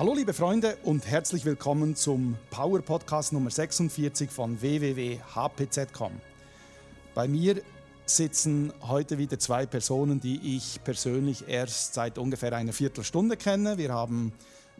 Hallo liebe Freunde und herzlich willkommen zum Power Podcast Nummer 46 von www.hpz.com. Bei mir sitzen heute wieder zwei Personen, die ich persönlich erst seit ungefähr einer Viertelstunde kenne. Wir haben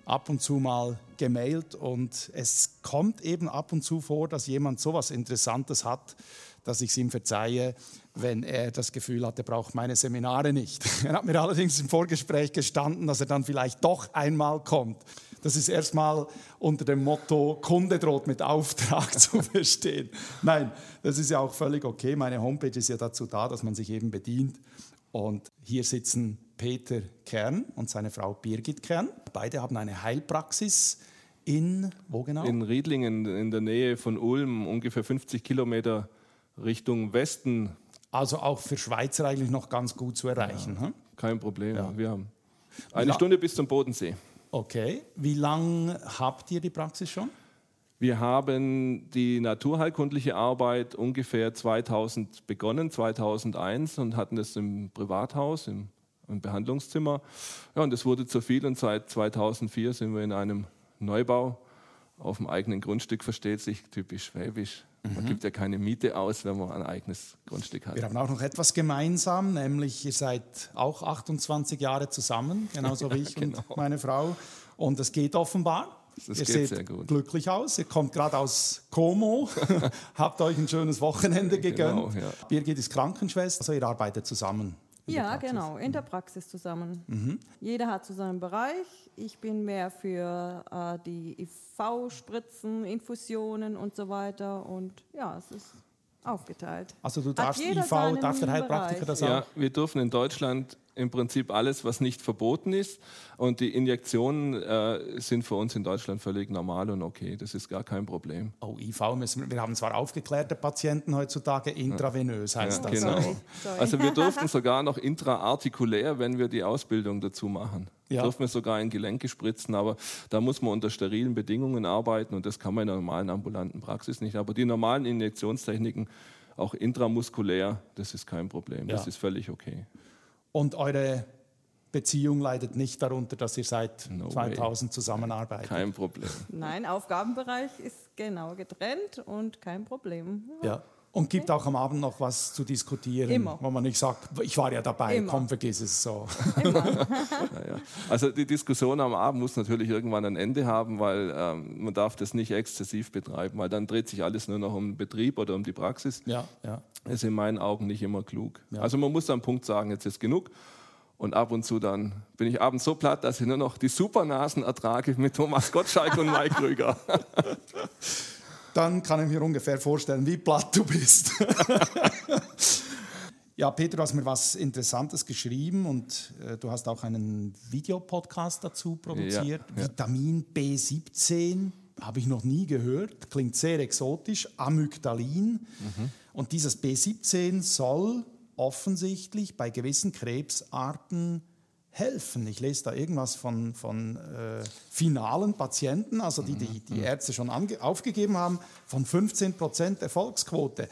ab und zu mal gemailt und es kommt eben ab und zu vor, dass jemand so etwas Interessantes hat, dass ich es ihm verzeihe, wenn er das Gefühl hat, er braucht meine Seminare nicht. Er hat mir allerdings im Vorgespräch gestanden, dass er dann vielleicht doch einmal kommt. Das ist erstmal unter dem Motto, Kunde droht mit Auftrag zu verstehen. Nein, das ist ja auch völlig okay. Meine Homepage ist ja dazu da, dass man sich eben bedient. Und hier sitzen Peter Kern und seine Frau Birgit Kern. Beide haben eine Heilpraxis in, wo genau? In Riedlingen, in der Nähe von Ulm, ungefähr 50 Kilometer Richtung Westen. Also auch für Schweizer eigentlich noch ganz gut zu erreichen. Ja, hm? Kein Problem. Ja. Wir haben eine Stunde bis zum Bodensee. Okay. Wie lange habt ihr die Praxis schon? Wir haben die naturheilkundliche Arbeit ungefähr 2000 begonnen, 2001 und hatten das im Privathaus, im, im Behandlungszimmer. Ja, und es wurde zu viel und seit 2004 sind wir in einem Neubau auf dem eigenen Grundstück, versteht sich, typisch schwäbisch. Man mhm. gibt ja keine Miete aus, wenn man ein eigenes Grundstück hat. Wir haben auch noch etwas gemeinsam, nämlich ihr seid auch 28 Jahre zusammen, genauso wie ich genau. und meine Frau. Und es geht offenbar. Das ihr seht sehr gut. glücklich aus. Ihr kommt gerade aus Como, habt euch ein schönes Wochenende gegönnt. Genau, ja. Birgit ist Krankenschwester, also ihr arbeitet zusammen. Ja, genau, in der Praxis zusammen. Mhm. Jeder hat so seinen Bereich. Ich bin mehr für äh, die IV-Spritzen, Infusionen und so weiter. Und ja, es ist aufgeteilt. Also du darfst IV, darf der Heilpraktiker das auch? Ja, wir dürfen in Deutschland im Prinzip alles, was nicht verboten ist. Und die Injektionen äh, sind für uns in Deutschland völlig normal und okay. Das ist gar kein Problem. Oh, IV müssen wir, wir haben zwar aufgeklärte Patienten heutzutage, intravenös heißt ja, das. Genau. Sorry. Sorry. Also wir durften sogar noch intraartikulär, wenn wir die Ausbildung dazu machen. Ja. Dürfen wir sogar in Gelenke spritzen, aber da muss man unter sterilen Bedingungen arbeiten und das kann man in der normalen ambulanten Praxis nicht. Aber die normalen Injektionstechniken, auch intramuskulär, das ist kein Problem. Ja. Das ist völlig okay. Und eure Beziehung leidet nicht darunter, dass ihr seit no 2000 way. zusammenarbeitet. Kein Problem. Nein, Aufgabenbereich ist genau getrennt und kein Problem. Ja. ja. Und gibt auch am Abend noch was zu diskutieren, Immer. wo man nicht sagt, ich war ja dabei, Immer. komm, vergiss es so. naja. Also die Diskussion am Abend muss natürlich irgendwann ein Ende haben, weil ähm, man darf das nicht exzessiv betreiben, weil dann dreht sich alles nur noch um den Betrieb oder um die Praxis. Ja, ja. Das ist in meinen Augen nicht immer klug. Ja. Also man muss am Punkt sagen, jetzt ist genug. Und ab und zu dann bin ich abends so platt, dass ich nur noch die Supernasen ertrage mit Thomas Gottschalk und Mike Krüger. dann kann ich mir ungefähr vorstellen, wie platt du bist. ja, Peter, du hast mir was Interessantes geschrieben und äh, du hast auch einen Videopodcast dazu produziert. Ja, ja. Vitamin B17 habe ich noch nie gehört, klingt sehr exotisch, Amygdalin. Mhm. Und dieses B17 soll offensichtlich bei gewissen Krebsarten helfen. Ich lese da irgendwas von, von äh, finalen Patienten, also die die, die mhm. Ärzte schon aufgegeben haben, von 15 Prozent Erfolgsquote.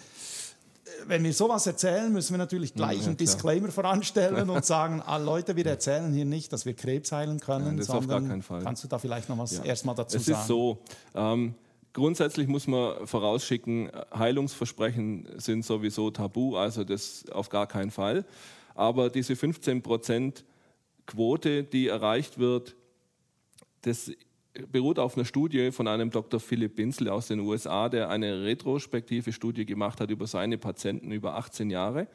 Wenn wir sowas erzählen, müssen wir natürlich gleich ja, einen Disclaimer voranstellen und sagen, ah, Leute, wir erzählen hier nicht, dass wir Krebs heilen können, ja, sondern kannst du da vielleicht noch was ja. erstmal dazu es sagen? Es ist so, ähm, grundsätzlich muss man vorausschicken, Heilungsversprechen sind sowieso tabu, also das auf gar keinen Fall. Aber diese 15 Prozent Quote, die erreicht wird, das beruht auf einer Studie von einem Dr. Philipp Binzel aus den USA, der eine retrospektive Studie gemacht hat über seine Patienten über 18 Jahre.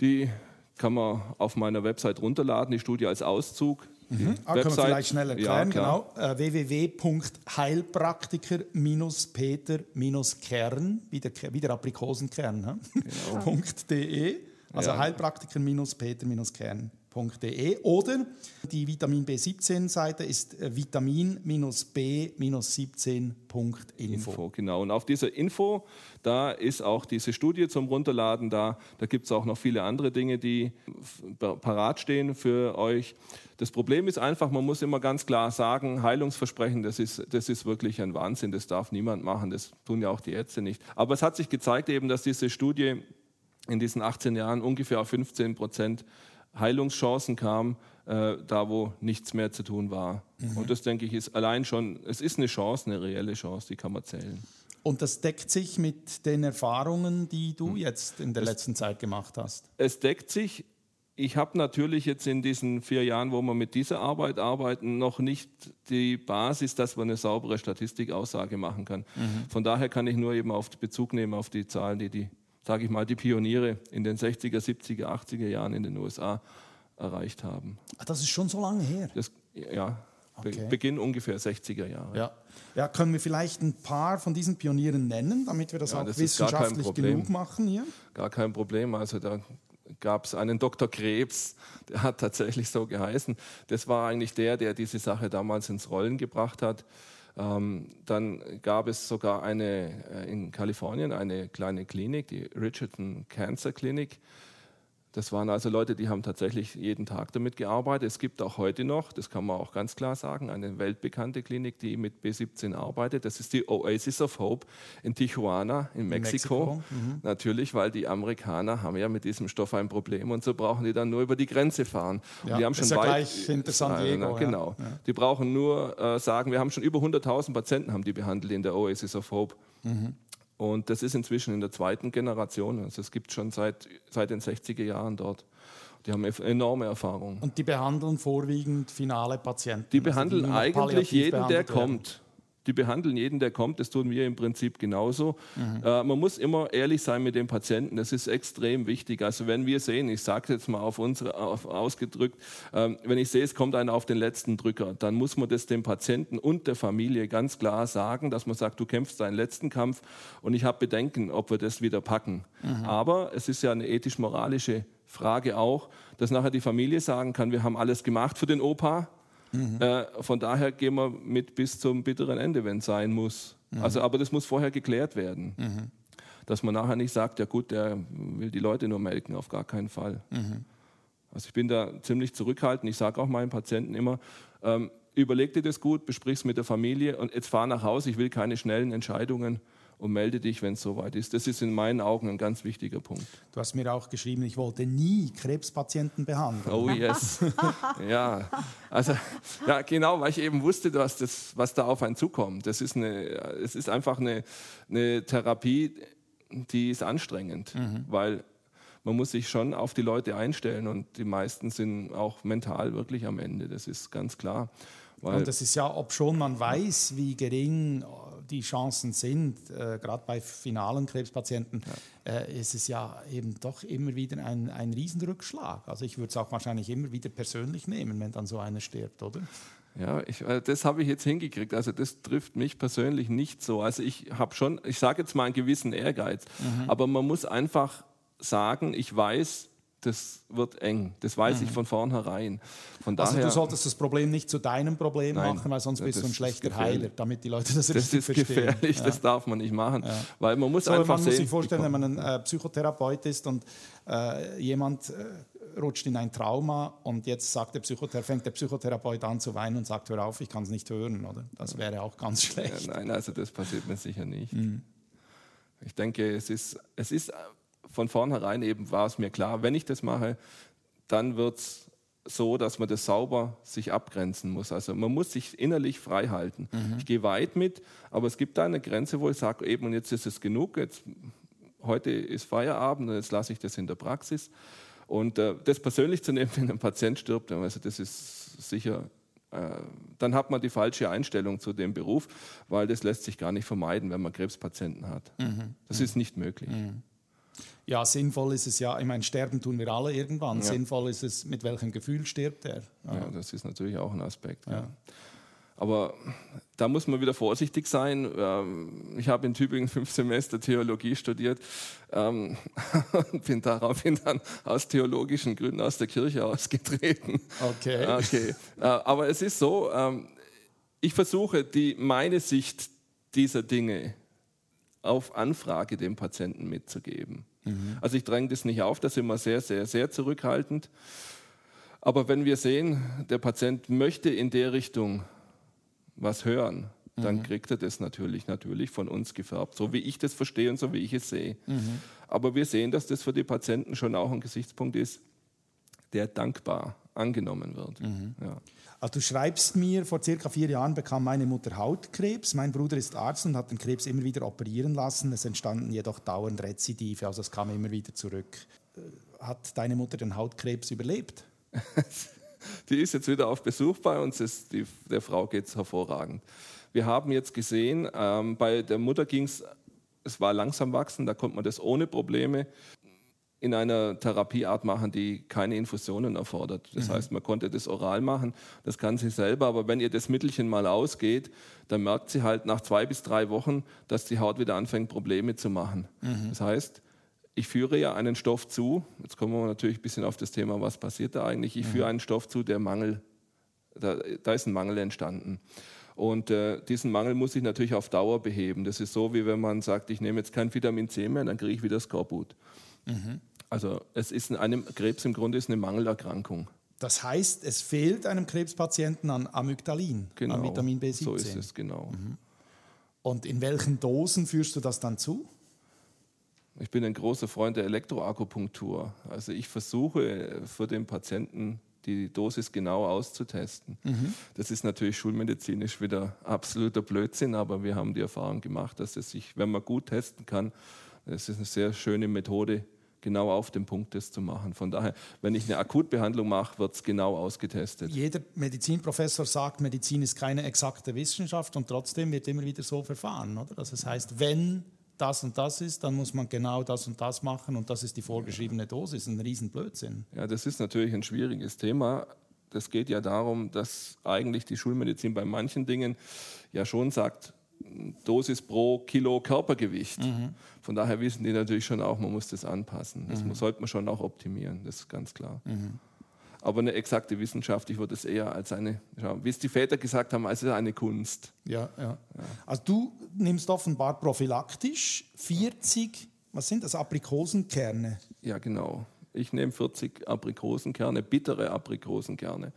Die kann man auf meiner Website runterladen, die Studie als Auszug. Mhm. Ah, können wir vielleicht schnell erklären, ja, genau. Äh, www.heilpraktiker-peter-kern, wie der, wie der Aprikosenkern, genau. .de, also ja. heilpraktiker-peter-kern www.vitamin-b17.de oder die Vitamin B17-Seite ist äh, vitamin-b-17.info. Genau, und auf dieser Info, da ist auch diese Studie zum Runterladen da. Da gibt es auch noch viele andere Dinge, die parat stehen für euch. Das Problem ist einfach, man muss immer ganz klar sagen, Heilungsversprechen, das ist, das ist wirklich ein Wahnsinn, das darf niemand machen, das tun ja auch die Ärzte nicht. Aber es hat sich gezeigt eben, dass diese Studie in diesen 18 Jahren ungefähr auf 15 Prozent Heilungschancen kam, äh, da wo nichts mehr zu tun war. Mhm. Und das denke ich ist allein schon, es ist eine Chance, eine reelle Chance, die kann man zählen. Und das deckt sich mit den Erfahrungen, die du jetzt in der letzten Zeit gemacht hast? Es deckt sich. Ich habe natürlich jetzt in diesen vier Jahren, wo wir mit dieser Arbeit arbeiten, noch nicht die Basis, dass man eine saubere Statistikaussage machen kann. Mhm. Von daher kann ich nur eben auf Bezug nehmen auf die Zahlen, die die, sage ich mal, die Pioniere in den 60er, 70er, 80er Jahren in den USA erreicht haben. Ach, das ist schon so lange her? Das, ja, okay. Beginn ungefähr 60er Jahre. Ja. ja, können wir vielleicht ein paar von diesen Pionieren nennen, damit wir das ja, auch das wissenschaftlich genug machen hier? Gar kein Problem. Also da gab es einen Dr. Krebs, der hat tatsächlich so geheißen. Das war eigentlich der, der diese Sache damals ins Rollen gebracht hat. Ähm, dann gab es sogar eine äh, in Kalifornien eine kleine Klinik, die Richardson Cancer Clinic. Das waren also Leute, die haben tatsächlich jeden Tag damit gearbeitet. Es gibt auch heute noch, das kann man auch ganz klar sagen, eine weltbekannte Klinik, die mit B17 arbeitet. Das ist die Oasis of Hope in Tijuana in Mexiko. Mexiko. Mhm. Natürlich, weil die Amerikaner haben ja mit diesem Stoff ein Problem und so brauchen die dann nur über die Grenze fahren. Ja, und die haben schon ist ja weit, gleich hinter San Diego. Äh, genau. Ja. Die brauchen nur äh, sagen, wir haben schon über 100.000 Patienten haben die behandelt in der Oasis of Hope. Mhm. Und das ist inzwischen in der zweiten Generation. Also es gibt schon seit, seit den 60er Jahren dort. Die haben enorme Erfahrung. Und die behandeln vorwiegend finale Patienten? Die behandeln also die eigentlich jeden, der kommt die behandeln jeden, der kommt. Das tun wir im Prinzip genauso. Mhm. Äh, man muss immer ehrlich sein mit dem Patienten. Das ist extrem wichtig. Also wenn wir sehen, ich sage jetzt mal auf unsere auf, ausgedrückt, äh, wenn ich sehe, es kommt einer auf den letzten Drücker, dann muss man das dem Patienten und der Familie ganz klar sagen, dass man sagt, du kämpfst deinen letzten Kampf und ich habe Bedenken, ob wir das wieder packen. Mhm. Aber es ist ja eine ethisch-moralische Frage auch, dass nachher die Familie sagen kann, wir haben alles gemacht für den Opa, Mhm. Äh, von daher gehen wir mit bis zum bitteren Ende, wenn es sein muss. Mhm. Also, aber das muss vorher geklärt werden. Mhm. Dass man nachher nicht sagt, ja gut, der will die Leute nur melken, auf gar keinen Fall. Mhm. Also ich bin da ziemlich zurückhaltend. Ich sage auch meinen Patienten immer, ähm, überleg dir das gut, besprich es mit der Familie und jetzt fahr nach Hause, ich will keine schnellen Entscheidungen und melde dich, wenn es soweit ist. Das ist in meinen Augen ein ganz wichtiger Punkt. Du hast mir auch geschrieben, ich wollte nie Krebspatienten behandeln. Oh yes. ja, also ja, genau, weil ich eben wusste, dass das, was da auf einen zukommt. Das ist eine, es ist einfach eine, eine Therapie, die ist anstrengend, mhm. weil man muss sich schon auf die Leute einstellen und die meisten sind auch mental wirklich am Ende. Das ist ganz klar. Und das ist ja, ob schon man weiß, wie gering die Chancen sind, äh, gerade bei finalen Krebspatienten, ja. äh, ist es ja eben doch immer wieder ein, ein Riesenrückschlag. Also ich würde es auch wahrscheinlich immer wieder persönlich nehmen, wenn dann so einer stirbt, oder? Ja, ich, äh, das habe ich jetzt hingekriegt. Also das trifft mich persönlich nicht so. Also ich habe schon, ich sage jetzt mal einen gewissen Ehrgeiz, mhm. aber man muss einfach sagen, ich weiß, das wird eng. Das weiß mhm. ich von vornherein. Von also du solltest das Problem nicht zu deinem Problem Nein, machen, weil sonst bist du ein schlechter Heiler, damit die Leute das, das richtig verstehen. Das ist gefährlich, ja. das darf man nicht machen. Ja. Weil man muss so, einfach man sehen, muss sich vorstellen, wenn man ein äh, Psychotherapeut ist und äh, jemand äh, rutscht in ein Trauma und jetzt sagt der Psychotherapeut, fängt der Psychotherapeut an zu weinen und sagt, hör auf, ich kann es nicht hören. Oder? Das wäre auch ganz schlecht. Ja, nein, also das passiert mir sicher nicht. Mhm. Ich denke, es ist, es ist von vornherein eben war es mir klar, wenn ich das mache, dann wird es so, dass man das sauber sich abgrenzen muss. Also man muss sich innerlich frei halten. Mhm. Ich gehe weit mit, aber es gibt da eine Grenze, wo ich sage, eben, und jetzt ist es genug, jetzt, heute ist Feierabend und jetzt lasse ich das in der Praxis. Und äh, das persönlich zu nehmen, wenn ein Patient stirbt, also das ist sicher, äh, dann hat man die falsche Einstellung zu dem Beruf, weil das lässt sich gar nicht vermeiden, wenn man Krebspatienten hat. Mhm. Das mhm. ist nicht möglich. Mhm. Ja, sinnvoll ist es ja, ich meine, sterben tun wir alle irgendwann. Ja. Sinnvoll ist es, mit welchem Gefühl stirbt er. Ja, ja das ist natürlich auch ein Aspekt. Ja. Aber da muss man wieder vorsichtig sein. Ähm, ich habe in Tübingen fünf Semester Theologie studiert und ähm, bin daraufhin dann aus theologischen Gründen aus der Kirche ausgetreten. Okay. okay. Äh, aber es ist so, ähm, ich versuche die, meine Sicht dieser Dinge auf Anfrage dem Patienten mitzugeben. Mhm. Also ich dränge das nicht auf, da sind wir sehr, sehr, sehr zurückhaltend. Aber wenn wir sehen, der Patient möchte in der Richtung was hören, dann mhm. kriegt er das natürlich, natürlich von uns gefärbt, so wie ich das verstehe und so wie ich es sehe. Mhm. Aber wir sehen, dass das für die Patienten schon auch ein Gesichtspunkt ist, der dankbar angenommen wird. Mhm. Ja. Also du schreibst mir, vor circa vier Jahren bekam meine Mutter Hautkrebs. Mein Bruder ist Arzt und hat den Krebs immer wieder operieren lassen. Es entstanden jedoch dauernd Rezidive, also es kam immer wieder zurück. Äh, Hat deine Mutter den Hautkrebs überlebt? Die ist jetzt wieder auf Besuch bei uns, ist die, der Frau geht es hervorragend. Wir haben jetzt gesehen, ähm, bei der Mutter ging es, es war langsam wachsen, da konnte man das ohne Probleme in einer Therapieart machen, die keine Infusionen erfordert. Das heißt, man konnte das oral machen, das kann sie selber, aber wenn ihr das Mittelchen mal ausgeht, dann merkt sie halt nach zwei bis drei Wochen, dass die Haut wieder anfängt, Probleme zu machen. Das heißt, ich führe ja einen Stoff zu, jetzt kommen wir natürlich ein bisschen auf das Thema, was passiert da eigentlich, ich führe einen Stoff zu, der Mangel, da, da ist ein Mangel entstanden. Und äh, diesen Mangel muss ich natürlich auf Dauer beheben. Das ist so, wie wenn man sagt, ich nehme jetzt kein Vitamin C mehr, dann kriege ich wieder Skorbut. Also es ist in einem Krebs im Grunde ist eine Mangelerkrankung. Das heißt, es fehlt einem Krebspatienten an Amygdalin, an Vitamin B17. Genau. So ist es, genau. Und in welchen Dosen führst du das dann zu? Ich bin ein großer Freund der Elektroakupunktur. Also ich versuche für den Patienten die Dosis genau auszutesten. Das ist natürlich schulmedizinisch wieder absoluter Blödsinn, aber wir haben die Erfahrung gemacht, dass es sich, wenn man gut testen kann, das ist eine sehr schöne Methode, genau auf den Punkt das zu machen. Von daher, wenn ich eine Akutbehandlung mache, wird es genau ausgetestet. Jeder Medizinprofessor sagt, Medizin ist keine exakte Wissenschaft und trotzdem wird immer wieder so verfahren. Oder? Also das heißt, wenn das und das ist, dann muss man genau das und das machen und das ist die vorgeschriebene Dosis. Ein Riesenblödsinn. Ja, das ist natürlich ein schwieriges Thema. Das geht ja darum, dass eigentlich die Schulmedizin bei manchen Dingen ja schon sagt, Dosis pro Kilo Körpergewicht. Von daher wissen die natürlich schon auch, man muss das anpassen. Das muss, sollte man schon auch optimieren, das ist ganz klar. Aber eine exakte Wissenschaft, ich würde es eher als eine, wie es die Väter gesagt haben, als eine Kunst. Ja, ja. Also du nimmst offenbar prophylaktisch 40, was sind das, Aprikosenkerne. Ja, genau. Ich nehme 40 Aprikosenkerne, bittere Aprikosenkerne.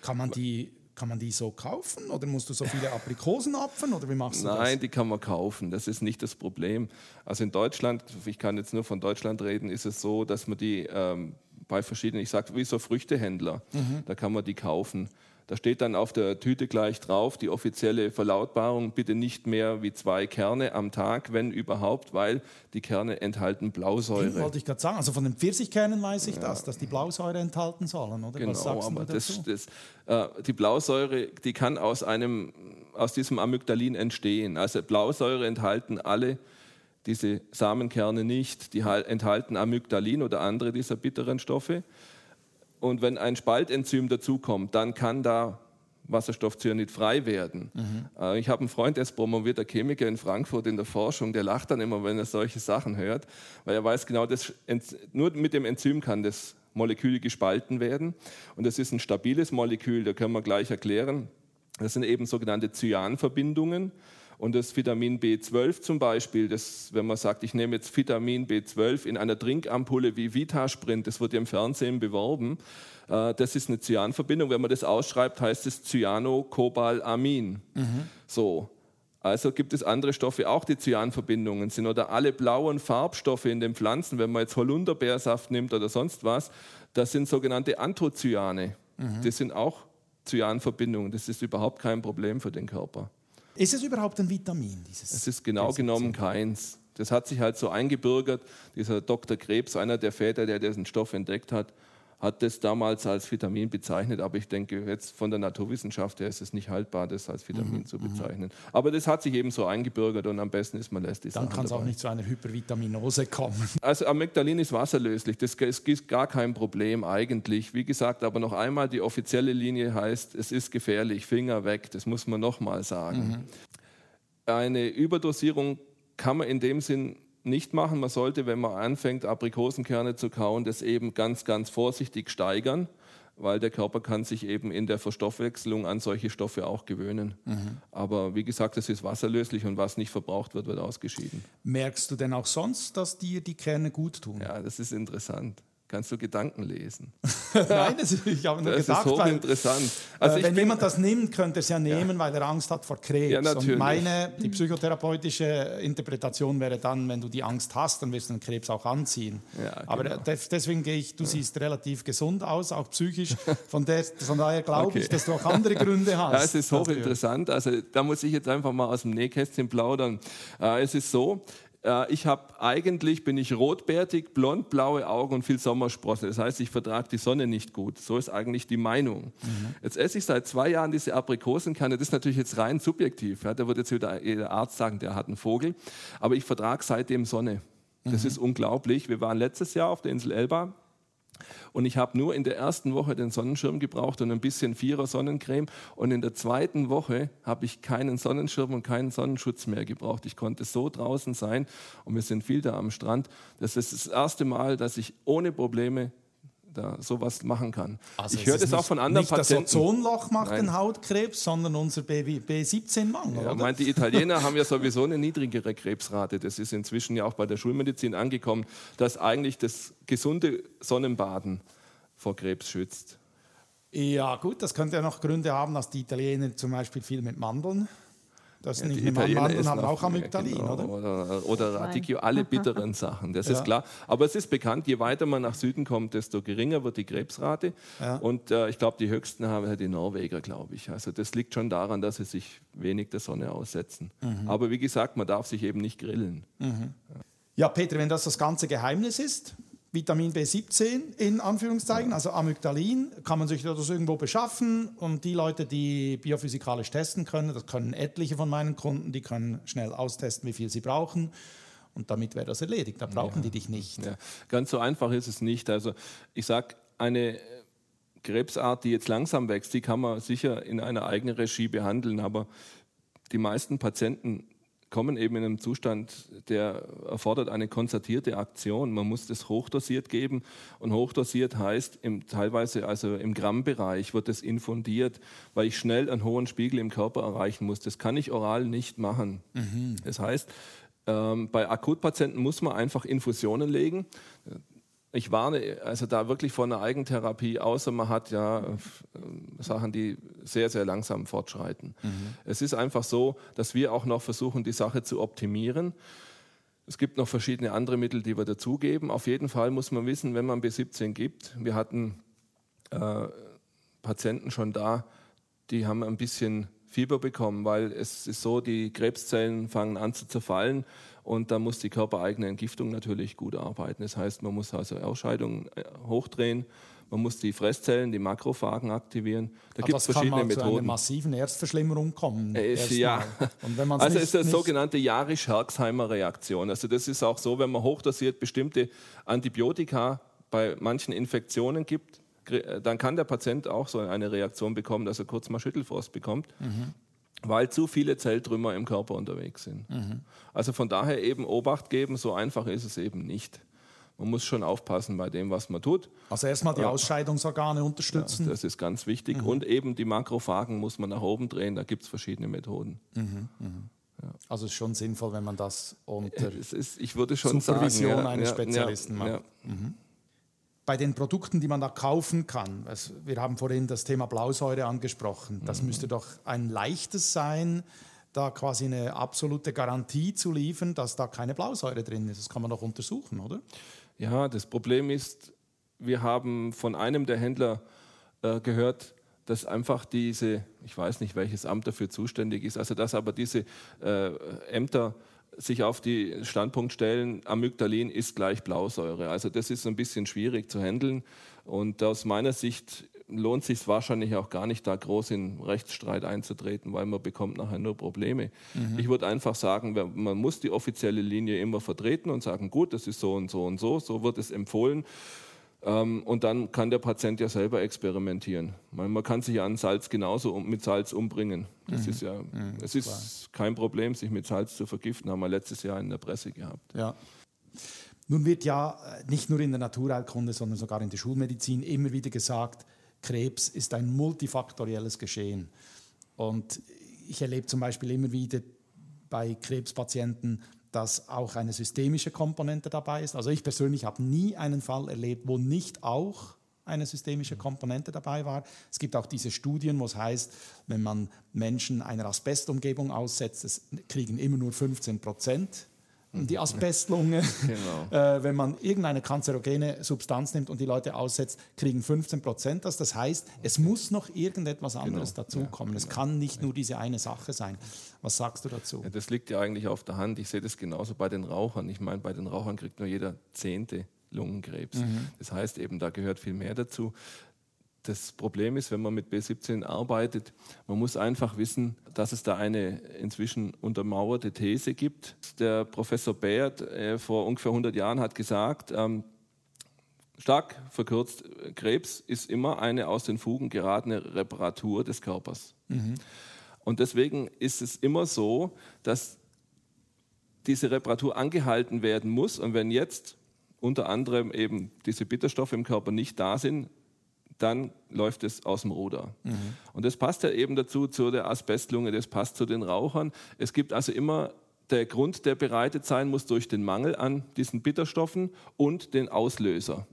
Kann man die, kann man die so kaufen oder musst du so viele Aprikosen opfern oder wie machst du das? Nein, die kann man kaufen. Das ist nicht das Problem. Also in Deutschland, ich kann jetzt nur von Deutschland reden, ist es so, dass man die ähm, bei verschiedenen, ich sage wie so Früchtehändler, da kann man die kaufen. Da steht dann auf der Tüte gleich drauf, die offizielle Verlautbarung, bitte nicht mehr wie zwei Kerne am Tag, wenn überhaupt, weil die Kerne enthalten Blausäure. wollte ich gerade sagen. Also von den Pfirsichkernen weiß ich das, dass die Blausäure enthalten sollen, oder? Genau, Was sagst aber du das, dazu? das, äh, die Blausäure, die kann aus, einem, aus diesem Amygdalin entstehen. Also Blausäure enthalten alle diese Samenkerne nicht. Die hal- enthalten Amygdalin oder andere dieser bitteren Stoffe. Und wenn ein Spaltenzym dazukommt, dann kann da Wasserstoffcyanid frei werden. Äh, Ich habe einen Freund, der ist promovierter Chemiker in Frankfurt in der Forschung, der lacht dann immer, wenn er solche Sachen hört, weil er weiß genau, dass nur mit dem Enzym kann das Molekül gespalten werden. Und das ist ein stabiles Molekül, da können wir gleich erklären. Das sind eben sogenannte Cyanverbindungen. Und das Vitamin B12 zum Beispiel, das, wenn man sagt, ich nehme jetzt Vitamin B12 in einer Trinkampulle wie Vitasprint, das wird ja im Fernsehen beworben, äh, das ist eine Cyanverbindung. Wenn man das ausschreibt, heißt es Cyanocobalamin. So. Also gibt es andere Stoffe, auch die Cyanverbindungen sind oder alle blauen Farbstoffe in den Pflanzen, wenn man jetzt Holunderbeersaft nimmt oder sonst was, das sind sogenannte Anthocyane. Das sind auch Cyanverbindungen. Das ist überhaupt kein Problem für den Körper. Ist es überhaupt ein Vitamin? Dieses Es ist genau genommen keins. Das hat sich halt so eingebürgert. Dieser Dr. Krebs, einer der Väter, der diesen Stoff entdeckt hat, hat das damals als Vitamin bezeichnet. Aber ich denke, jetzt von der Naturwissenschaft her ist es nicht haltbar, das als Vitamin Mhm, zu bezeichnen. Aber das hat sich eben so eingebürgert und am besten ist, man lässt die Dann kann es auch nicht zu einer Hypervitaminose kommen. Also Amygdalin ist wasserlöslich, das ist gar kein Problem eigentlich. Wie gesagt, aber noch einmal, die offizielle Linie heißt, es ist gefährlich, Finger weg, das muss man nochmal sagen. Eine Überdosierung kann man in dem Sinn nicht machen. Man sollte, wenn man anfängt, Aprikosenkerne zu kauen, das eben ganz, ganz vorsichtig steigern, weil der Körper kann sich eben in der Verstoffwechselung an solche Stoffe auch gewöhnen. Aber wie gesagt, es ist wasserlöslich und was nicht verbraucht wird, wird ausgeschieden. Merkst du denn auch sonst, dass dir die Kerne gut tun? Ja, das ist interessant. Kannst du Gedanken lesen? Nein, das, ich habe nur Das gedacht, ist hochinteressant. äh, Also ich wenn bin, jemand das nimmt, könnte er es ja nehmen, weil er Angst hat vor Krebs. Ja, natürlich. Und meine, die psychotherapeutische Interpretation wäre dann, wenn du die Angst hast, dann wirst du den Krebs auch anziehen. Ja, Aber genau. des- deswegen gehe ich, du siehst relativ gesund aus, auch psychisch. Von, der, von daher glaube Okay. ich, dass du auch andere Gründe hast. Ja, es ist hochinteressant. Also da muss ich jetzt einfach mal aus dem Nähkästchen plaudern. Äh, es ist so, äh, ich habe eigentlich bin ich rotbärtig, blond, blaue Augen und viel Sommersprosse. Das heißt, ich vertrage die Sonne nicht gut. So ist eigentlich die Meinung. Jetzt esse ich seit zwei Jahren diese Aprikosenkerne. Das ist natürlich jetzt rein subjektiv. Ja. Da wird jetzt wieder jeder Arzt sagen, der hat einen Vogel. Aber ich vertrage seitdem Sonne. Das ist unglaublich. Wir waren letztes Jahr auf der Insel Elba und ich habe nur in der ersten Woche den Sonnenschirm gebraucht und ein bisschen Vierer Sonnencreme. Und in der zweiten Woche habe ich keinen Sonnenschirm und keinen Sonnenschutz mehr gebraucht. Ich konnte so draußen sein und wir sind viel da am Strand. Das ist das erste Mal, dass ich ohne Probleme da sowas machen kann. Also ich höre das auch nicht- von anderen nicht Patienten. das Ozonloch macht Nein. den Hautkrebs, sondern unser B17-Mangel. Ja, meint, die Italiener haben ja sowieso eine niedrigere Krebsrate. Das ist inzwischen ja auch bei der Schulmedizin angekommen, dass eigentlich das gesunde Sonnenbaden vor Krebs schützt. Ja, gut, das könnte ja noch Gründe haben, dass die Italiener zum Beispiel viel mit Mandeln. Das Ja, nicht die Italiener Mandeln essen haben auch Amygdalin, genau, oder? Oder, oder Radicchio, alle bitteren Sachen, das Ja. ist klar. Aber es ist bekannt, je weiter man nach Süden kommt, desto geringer wird die Krebsrate. Ja. Und äh, ich glaube, die höchsten haben ja die Norweger, glaube ich. Also das liegt schon daran, dass sie sich wenig der Sonne aussetzen. Mhm. Aber wie gesagt, man darf sich eben nicht grillen. Ja, Peter, wenn das das ganze Geheimnis ist, Vitamin B17 in Anführungszeichen, also Amygdalin, kann man sich das irgendwo beschaffen. Und die Leute, die biophysikalisch testen können, das können etliche von meinen Kunden, die können schnell austesten, wie viel sie brauchen. Und damit wäre das erledigt, da brauchen die dich nicht. Ja, ganz so einfach ist es nicht. Also ich sage, eine Krebsart, die jetzt langsam wächst, die kann man sicher in einer eigenen Regie behandeln, aber die meisten Patienten kommen eben in einem Zustand, der erfordert eine konzertierte Aktion. Man muss das hochdosiert geben und hochdosiert heißt im, teilweise also im Grammbereich wird es infundiert, weil ich schnell einen hohen Spiegel im Körper erreichen muss. Das kann ich oral nicht machen. Das heißt, ähm, bei Akutpatienten muss man einfach Infusionen legen. Ich warne also da wirklich vor einer Eigentherapie, außer man hat ja äh, Sachen, die sehr, sehr langsam fortschreiten. Es ist einfach so, dass wir auch noch versuchen, die Sache zu optimieren. Es gibt noch verschiedene andere Mittel, die wir dazugeben. Auf jeden Fall muss man wissen, wenn man B17 gibt, wir hatten äh, Patienten schon da, die haben ein bisschen Fieber bekommen, weil es ist so, die Krebszellen fangen an zu zerfallen und da muss die körpereigene Entgiftung natürlich gut arbeiten. Das heißt, man muss also Ausscheidungen äh, hochdrehen, man muss die Fresszellen, die Makrophagen aktivieren. Da Aber gibt es das kann verschiedene mal zu einer Methoden. massiven Erstverschlimmerung kommen. Äh, erst ja. Also nicht- ist das sogenannte Jarisch-Herxheimer-Reaktion. Also das ist auch so, wenn man hochdosiert bestimmte Antibiotika bei manchen Infektionen gibt, äh, dann kann der Patient auch so eine Reaktion bekommen, dass er kurz mal Schüttelfrost bekommt. Weil zu viele Zelltrümmer im Körper unterwegs sind. Also von daher eben Obacht geben, so einfach ist es eben nicht. Man muss schon aufpassen bei dem, was man tut. Also erstmal die Ausscheidungsorgane unterstützen. Das ist ganz wichtig. Und eben die Makrophagen muss man nach oben drehen. Da gibt es verschiedene Methoden. Also es ist schon sinnvoll, wenn man das unter ist, ich würde schon Supervision sagen, ja, eines ja, Spezialisten ja, macht. Bei den Produkten, die man da kaufen kann, es, wir haben vorhin das Thema Blausäure angesprochen, Mhm. das müsste doch ein leichtes sein, da quasi eine absolute Garantie zu liefern, dass da keine Blausäure drin ist. Das kann man doch untersuchen, oder? Ja, das Problem ist, wir haben von einem der Händler äh, gehört, dass einfach diese, ich weiß nicht, welches Amt dafür zuständig ist, also dass aber diese äh, Ämter sich auf die Standpunkt stellen, Amygdalin ist gleich Blausäure. Also das ist ein bisschen schwierig zu handeln und aus meiner Sicht lohnt sich wahrscheinlich auch gar nicht, da groß in Rechtsstreit einzutreten, weil man bekommt nachher nur Probleme. Ich würde einfach sagen, man muss die offizielle Linie immer vertreten und sagen, gut, das ist so und so und so, so wird es empfohlen. Ähm, Und dann kann der Patient ja selber experimentieren. Man, kann sich ja an Salz genauso mit Salz umbringen. Das ist ja, es ist kein Problem, sich mit Salz zu vergiften. Haben wir letztes Jahr in der Presse gehabt. Ja. Nun wird ja äh, nicht nur in der Naturheilkunde, sondern sogar in der Schulmedizin immer wieder gesagt, Krebs ist ein multifaktorielles Geschehen. Und ich erlebe zum Beispiel immer wieder bei Krebspatienten, dass auch eine systemische Komponente dabei ist. Also ich persönlich habe nie einen Fall erlebt, wo nicht auch eine systemische Komponente dabei war. Es gibt auch diese Studien, wo es heißt, wenn man Menschen einer Asbestumgebung aussetzt, das kriegen immer nur 15 Prozent die Asbestlunge. Genau. Äh, wenn man irgendeine kanzerogene Substanz nimmt und die Leute aussetzt, kriegen 15 Prozent das. Das heißt, es muss noch irgendetwas anderes genau. dazukommen. Ja, genau. Es kann nicht nur diese eine Sache sein. Was sagst du dazu? Ja, das liegt ja eigentlich auf der Hand. Ich sehe das genauso bei den Rauchern. Ich meine, bei den Rauchern kriegt nur jeder Zehnte Lungenkrebs. Mhm. Das heißt eben, da gehört viel mehr dazu. Das Problem ist, wenn man mit B17 arbeitet, man muss einfach wissen, dass es da eine inzwischen untermauerte These gibt. Der Professor Baird äh, vor ungefähr 100 Jahren hat gesagt, ähm, stark verkürzt, Krebs ist immer eine aus den Fugen geratene Reparatur des Körpers. Mhm. Und deswegen ist es immer so, dass diese Reparatur angehalten werden muss. Und wenn jetzt unter anderem eben diese Bitterstoffe im Körper nicht da sind, dann läuft es aus dem Ruder. Mhm. Und das passt ja eben dazu zu der Asbestlunge, das passt zu den Rauchern. Es gibt also immer der Grund, der bereitet sein muss durch den Mangel an diesen Bitterstoffen und den Auslöser.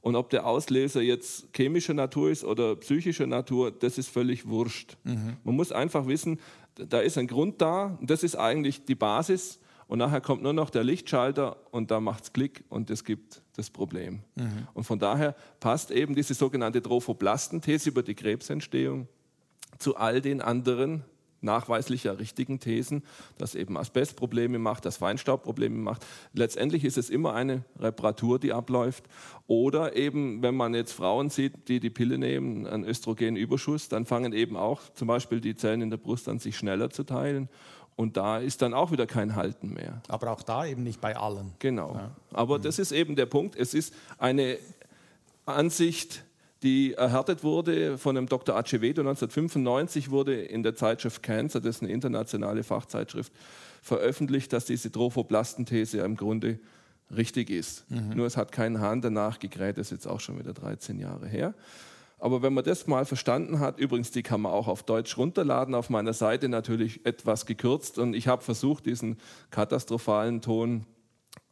Und ob der Auslöser jetzt chemischer Natur ist oder psychischer Natur, das ist völlig wurscht. Mhm. Man muss einfach wissen, da ist ein Grund da und das ist eigentlich die Basis und nachher kommt nur noch der Lichtschalter und da macht es Klick und es gibt das Problem. Mhm. Und von daher passt eben diese sogenannte Trophoplastenthese über die Krebsentstehung zu all den anderen nachweislich ja richtigen Thesen, dass eben Asbest Probleme macht, dass Feinstaub Probleme macht. Letztendlich ist es immer eine Reparatur, die abläuft. Oder eben, wenn man jetzt Frauen sieht, die die Pille nehmen, einen Östrogenüberschuss, dann fangen eben auch zum Beispiel die Zellen in der Brust an, sich schneller zu teilen. Und da ist dann auch wieder kein Halten mehr. Aber auch da eben nicht bei allen. Genau. Ja. Aber mhm. das ist eben der Punkt. Es ist eine Ansicht, die erhärtet wurde von dem Dr. Acevedo 1995 wurde in der Zeitschrift Cancer, das ist eine internationale Fachzeitschrift, veröffentlicht, dass diese Trophoplastenthese im Grunde richtig ist. Mhm. Nur es hat keinen Hahn danach gegräht, das ist jetzt auch schon wieder 13 Jahre her. Aber wenn man das mal verstanden hat, übrigens, die kann man auch auf Deutsch runterladen, auf meiner Seite natürlich etwas gekürzt. Und ich habe versucht, diesen katastrophalen Ton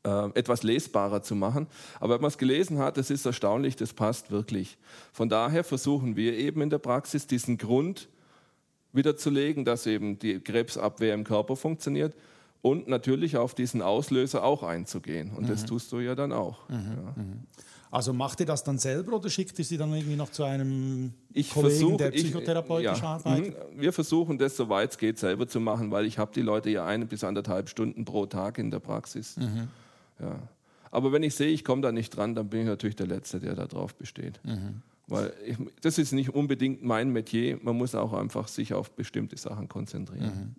äh, etwas lesbarer zu machen. Aber wenn man es gelesen hat, das ist erstaunlich, das passt wirklich. Von daher versuchen wir eben in der Praxis diesen Grund wiederzulegen, dass eben die Krebsabwehr im Körper funktioniert und natürlich auf diesen Auslöser auch einzugehen. Und mhm. das tust du ja dann auch. Mhm. Ja. Mhm. Also macht ihr das dann selber oder schickt ihr sie dann irgendwie noch zu einem ich Kollegen, versuch, der psychotherapeutisch ich, ja, arbeitet? Mhm. Wir versuchen das, soweit es geht, selber zu machen, weil ich habe die Leute ja eine bis anderthalb Stunden pro Tag in der Praxis. Mhm. Ja. Aber wenn ich sehe, ich komme da nicht dran, dann bin ich natürlich der Letzte, der da drauf besteht. Mhm. Weil ich, das ist nicht unbedingt mein Metier. Man muss auch einfach sich auf bestimmte Sachen konzentrieren. Mhm.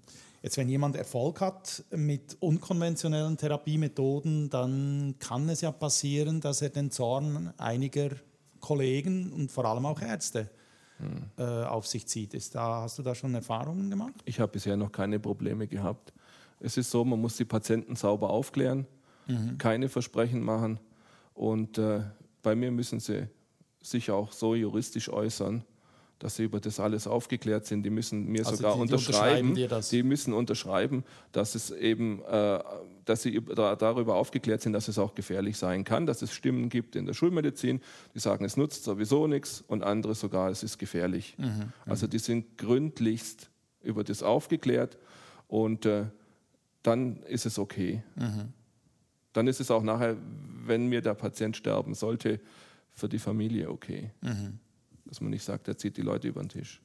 Jetzt, wenn jemand Erfolg hat mit unkonventionellen Therapiemethoden, dann kann es ja passieren, dass er den Zorn einiger Kollegen und vor allem auch Ärzte hm. äh, auf sich zieht. Ist da, hast du da schon Erfahrungen gemacht? Ich habe bisher noch keine Probleme gehabt. Es ist so, man muss die Patienten sauber aufklären, mhm. keine Versprechen machen und äh, bei mir müssen sie sich auch so juristisch äußern, dass sie über das alles aufgeklärt sind. Die müssen mir also sogar die, die unterschreiben. unterschreiben die müssen unterschreiben, dass es eben, äh, dass sie darüber aufgeklärt sind, dass es auch gefährlich sein kann, dass es Stimmen gibt in der Schulmedizin, die sagen, es nutzt sowieso nichts und andere sogar, es ist gefährlich. Mhm, mhm. also die sind gründlichst über das aufgeklärt und äh, dann ist es okay. Mhm. Dann ist es auch nachher, wenn mir der Patient sterben sollte, für die Familie okay. Mhm dass man nicht sagt, er zieht die Leute über den Tisch.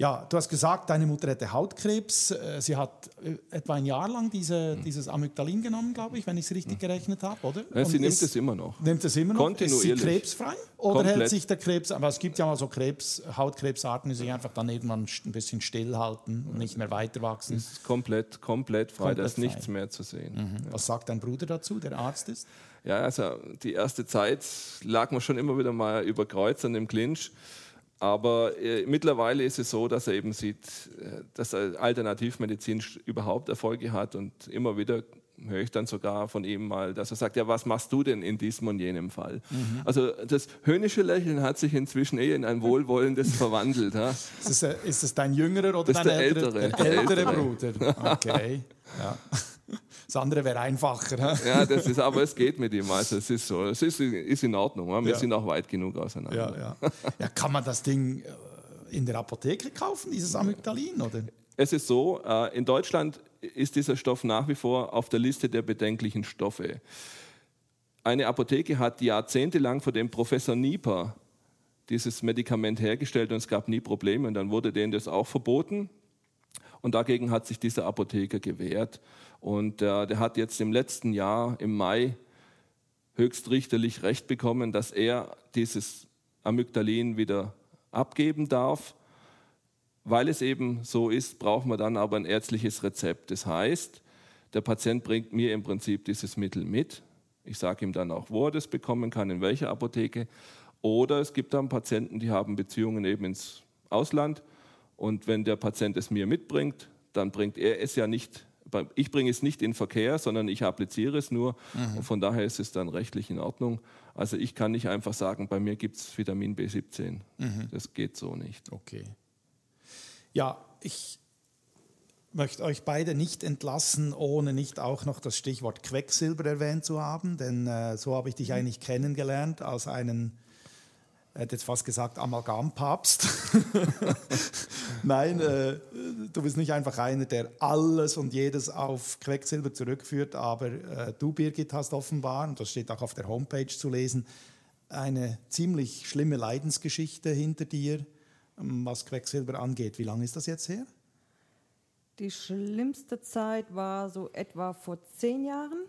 Ja, du hast gesagt, deine Mutter hatte Hautkrebs. Äh, sie hat äh, etwa ein Jahr lang diese, mhm. dieses Amygdalin genommen, glaube ich, wenn ich es richtig mhm. gerechnet habe, oder? Ja, sie nimmt es immer noch. Nimmt es immer noch? Kontinuierlich. Ist sie krebsfrei? Oder Komplett. hält sich der Krebs, aber es gibt ja mal so Krebs, Hautkrebsarten, die sich einfach dann irgendwann ein bisschen stillhalten und nicht mehr weiter wachsen. Ist komplett, komplett frei, komplett da ist frei. nichts mehr zu sehen. Mhm. Ja. Was sagt dein Bruder dazu, der Arzt ist? Ja, also die erste Zeit lag man schon immer wieder mal über Kreuz an dem Clinch. Aber äh, mittlerweile ist es so, dass er eben sieht, äh, dass Alternativmedizin überhaupt Erfolge hat und immer wieder höre ich dann sogar von ihm mal, dass er sagt, ja, was machst du denn in diesem und jenem Fall? Mhm. Also das höhnische Lächeln hat sich inzwischen eher in ein wohlwollendes verwandelt. Ja. Ist, es, ist es dein jüngerer oder das dein ältere, ältere, ältere, ältere Bruder? Okay. Ja. Das andere wäre einfacher. Ja, das ist, aber es geht mit ihm. Also es ist so, es ist, ist in Ordnung. Wir Ja. sind auch weit genug auseinander. Ja, ja. ja, kann man das Ding äh, in der Apotheke kaufen, dieses Amygdalin? Oder? Es ist so, äh, in Deutschland ist dieser Stoff nach wie vor auf der Liste der bedenklichen Stoffe. Eine Apotheke hat jahrzehntelang von dem Professor Nieper dieses Medikament hergestellt und es gab nie Probleme und dann wurde denen das auch verboten und dagegen hat sich dieser Apotheker gewehrt und äh, der hat jetzt im letzten Jahr im Mai höchstrichterlich Recht bekommen, dass er dieses Amygdalin wieder abgeben darf. Weil es eben so ist, brauchen wir dann aber ein ärztliches Rezept. Das heißt, der Patient bringt mir im Prinzip dieses Mittel mit. Ich sage ihm dann auch, wo er das bekommen kann, in welcher Apotheke. Oder es gibt dann Patienten, die haben Beziehungen eben ins Ausland. Und wenn der Patient es mir mitbringt, dann bringt er es ja nicht, ich bringe es nicht in Verkehr, sondern ich appliziere es nur. Und von daher ist es dann rechtlich in Ordnung. Also ich kann nicht einfach sagen, bei mir gibt es Vitamin B17. Das geht so nicht. Okay. Ja, ich möchte euch beide nicht entlassen, ohne nicht auch noch das Stichwort Quecksilber erwähnt zu haben, denn äh, so habe ich dich eigentlich kennengelernt als einen, hätte jetzt fast gesagt, Amalgampapst. Nein, äh, du bist nicht einfach einer, der alles und jedes auf Quecksilber zurückführt, aber äh, du, Birgit, hast offenbar, und das steht auch auf der Homepage zu lesen, eine ziemlich schlimme Leidensgeschichte hinter dir, ähm, was Quecksilber angeht. Wie lange ist das jetzt her? Die schlimmste Zeit war so etwa vor zehn Jahren.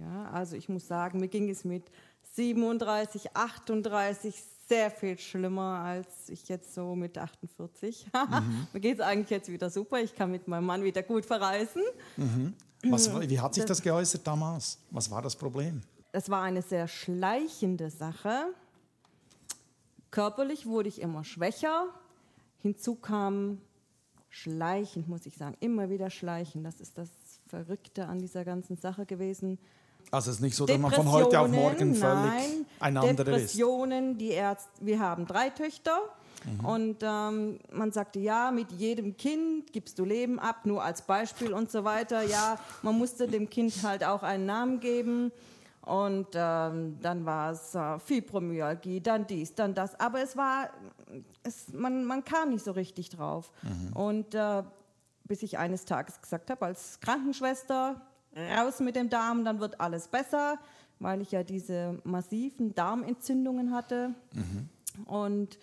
Ja, also ich muss sagen, mir ging es mit 37, 38 sehr viel schlimmer als ich jetzt so mit 48. mir geht es eigentlich jetzt wieder super. Ich kann mit meinem Mann wieder gut verreisen. Was, wie hat sich das geäußert damals? Was war das Problem? Es war eine sehr schleichende Sache. Körperlich wurde ich immer schwächer. Hinzu kam schleichend, muss ich sagen, immer wieder schleichen. Das ist das Verrückte an dieser ganzen Sache gewesen. Also es ist nicht so, dass man von heute auf morgen völlig nein, ein anderer ist. Depressionen, die Ärzte, wir haben drei Töchter. Mhm. Und ähm, man sagte, ja, mit jedem Kind gibst du Leben ab, nur als Beispiel und so weiter. Ja, man musste dem Kind halt auch einen Namen geben. Und ähm, dann war es äh, Fibromyalgie, dann dies, dann das. Aber es war, es, man, man kam nicht so richtig drauf. Mhm. Und äh, bis ich eines Tages gesagt habe, als Krankenschwester, raus mit dem Darm, dann wird alles besser, weil ich ja diese massiven Darmentzündungen hatte. Und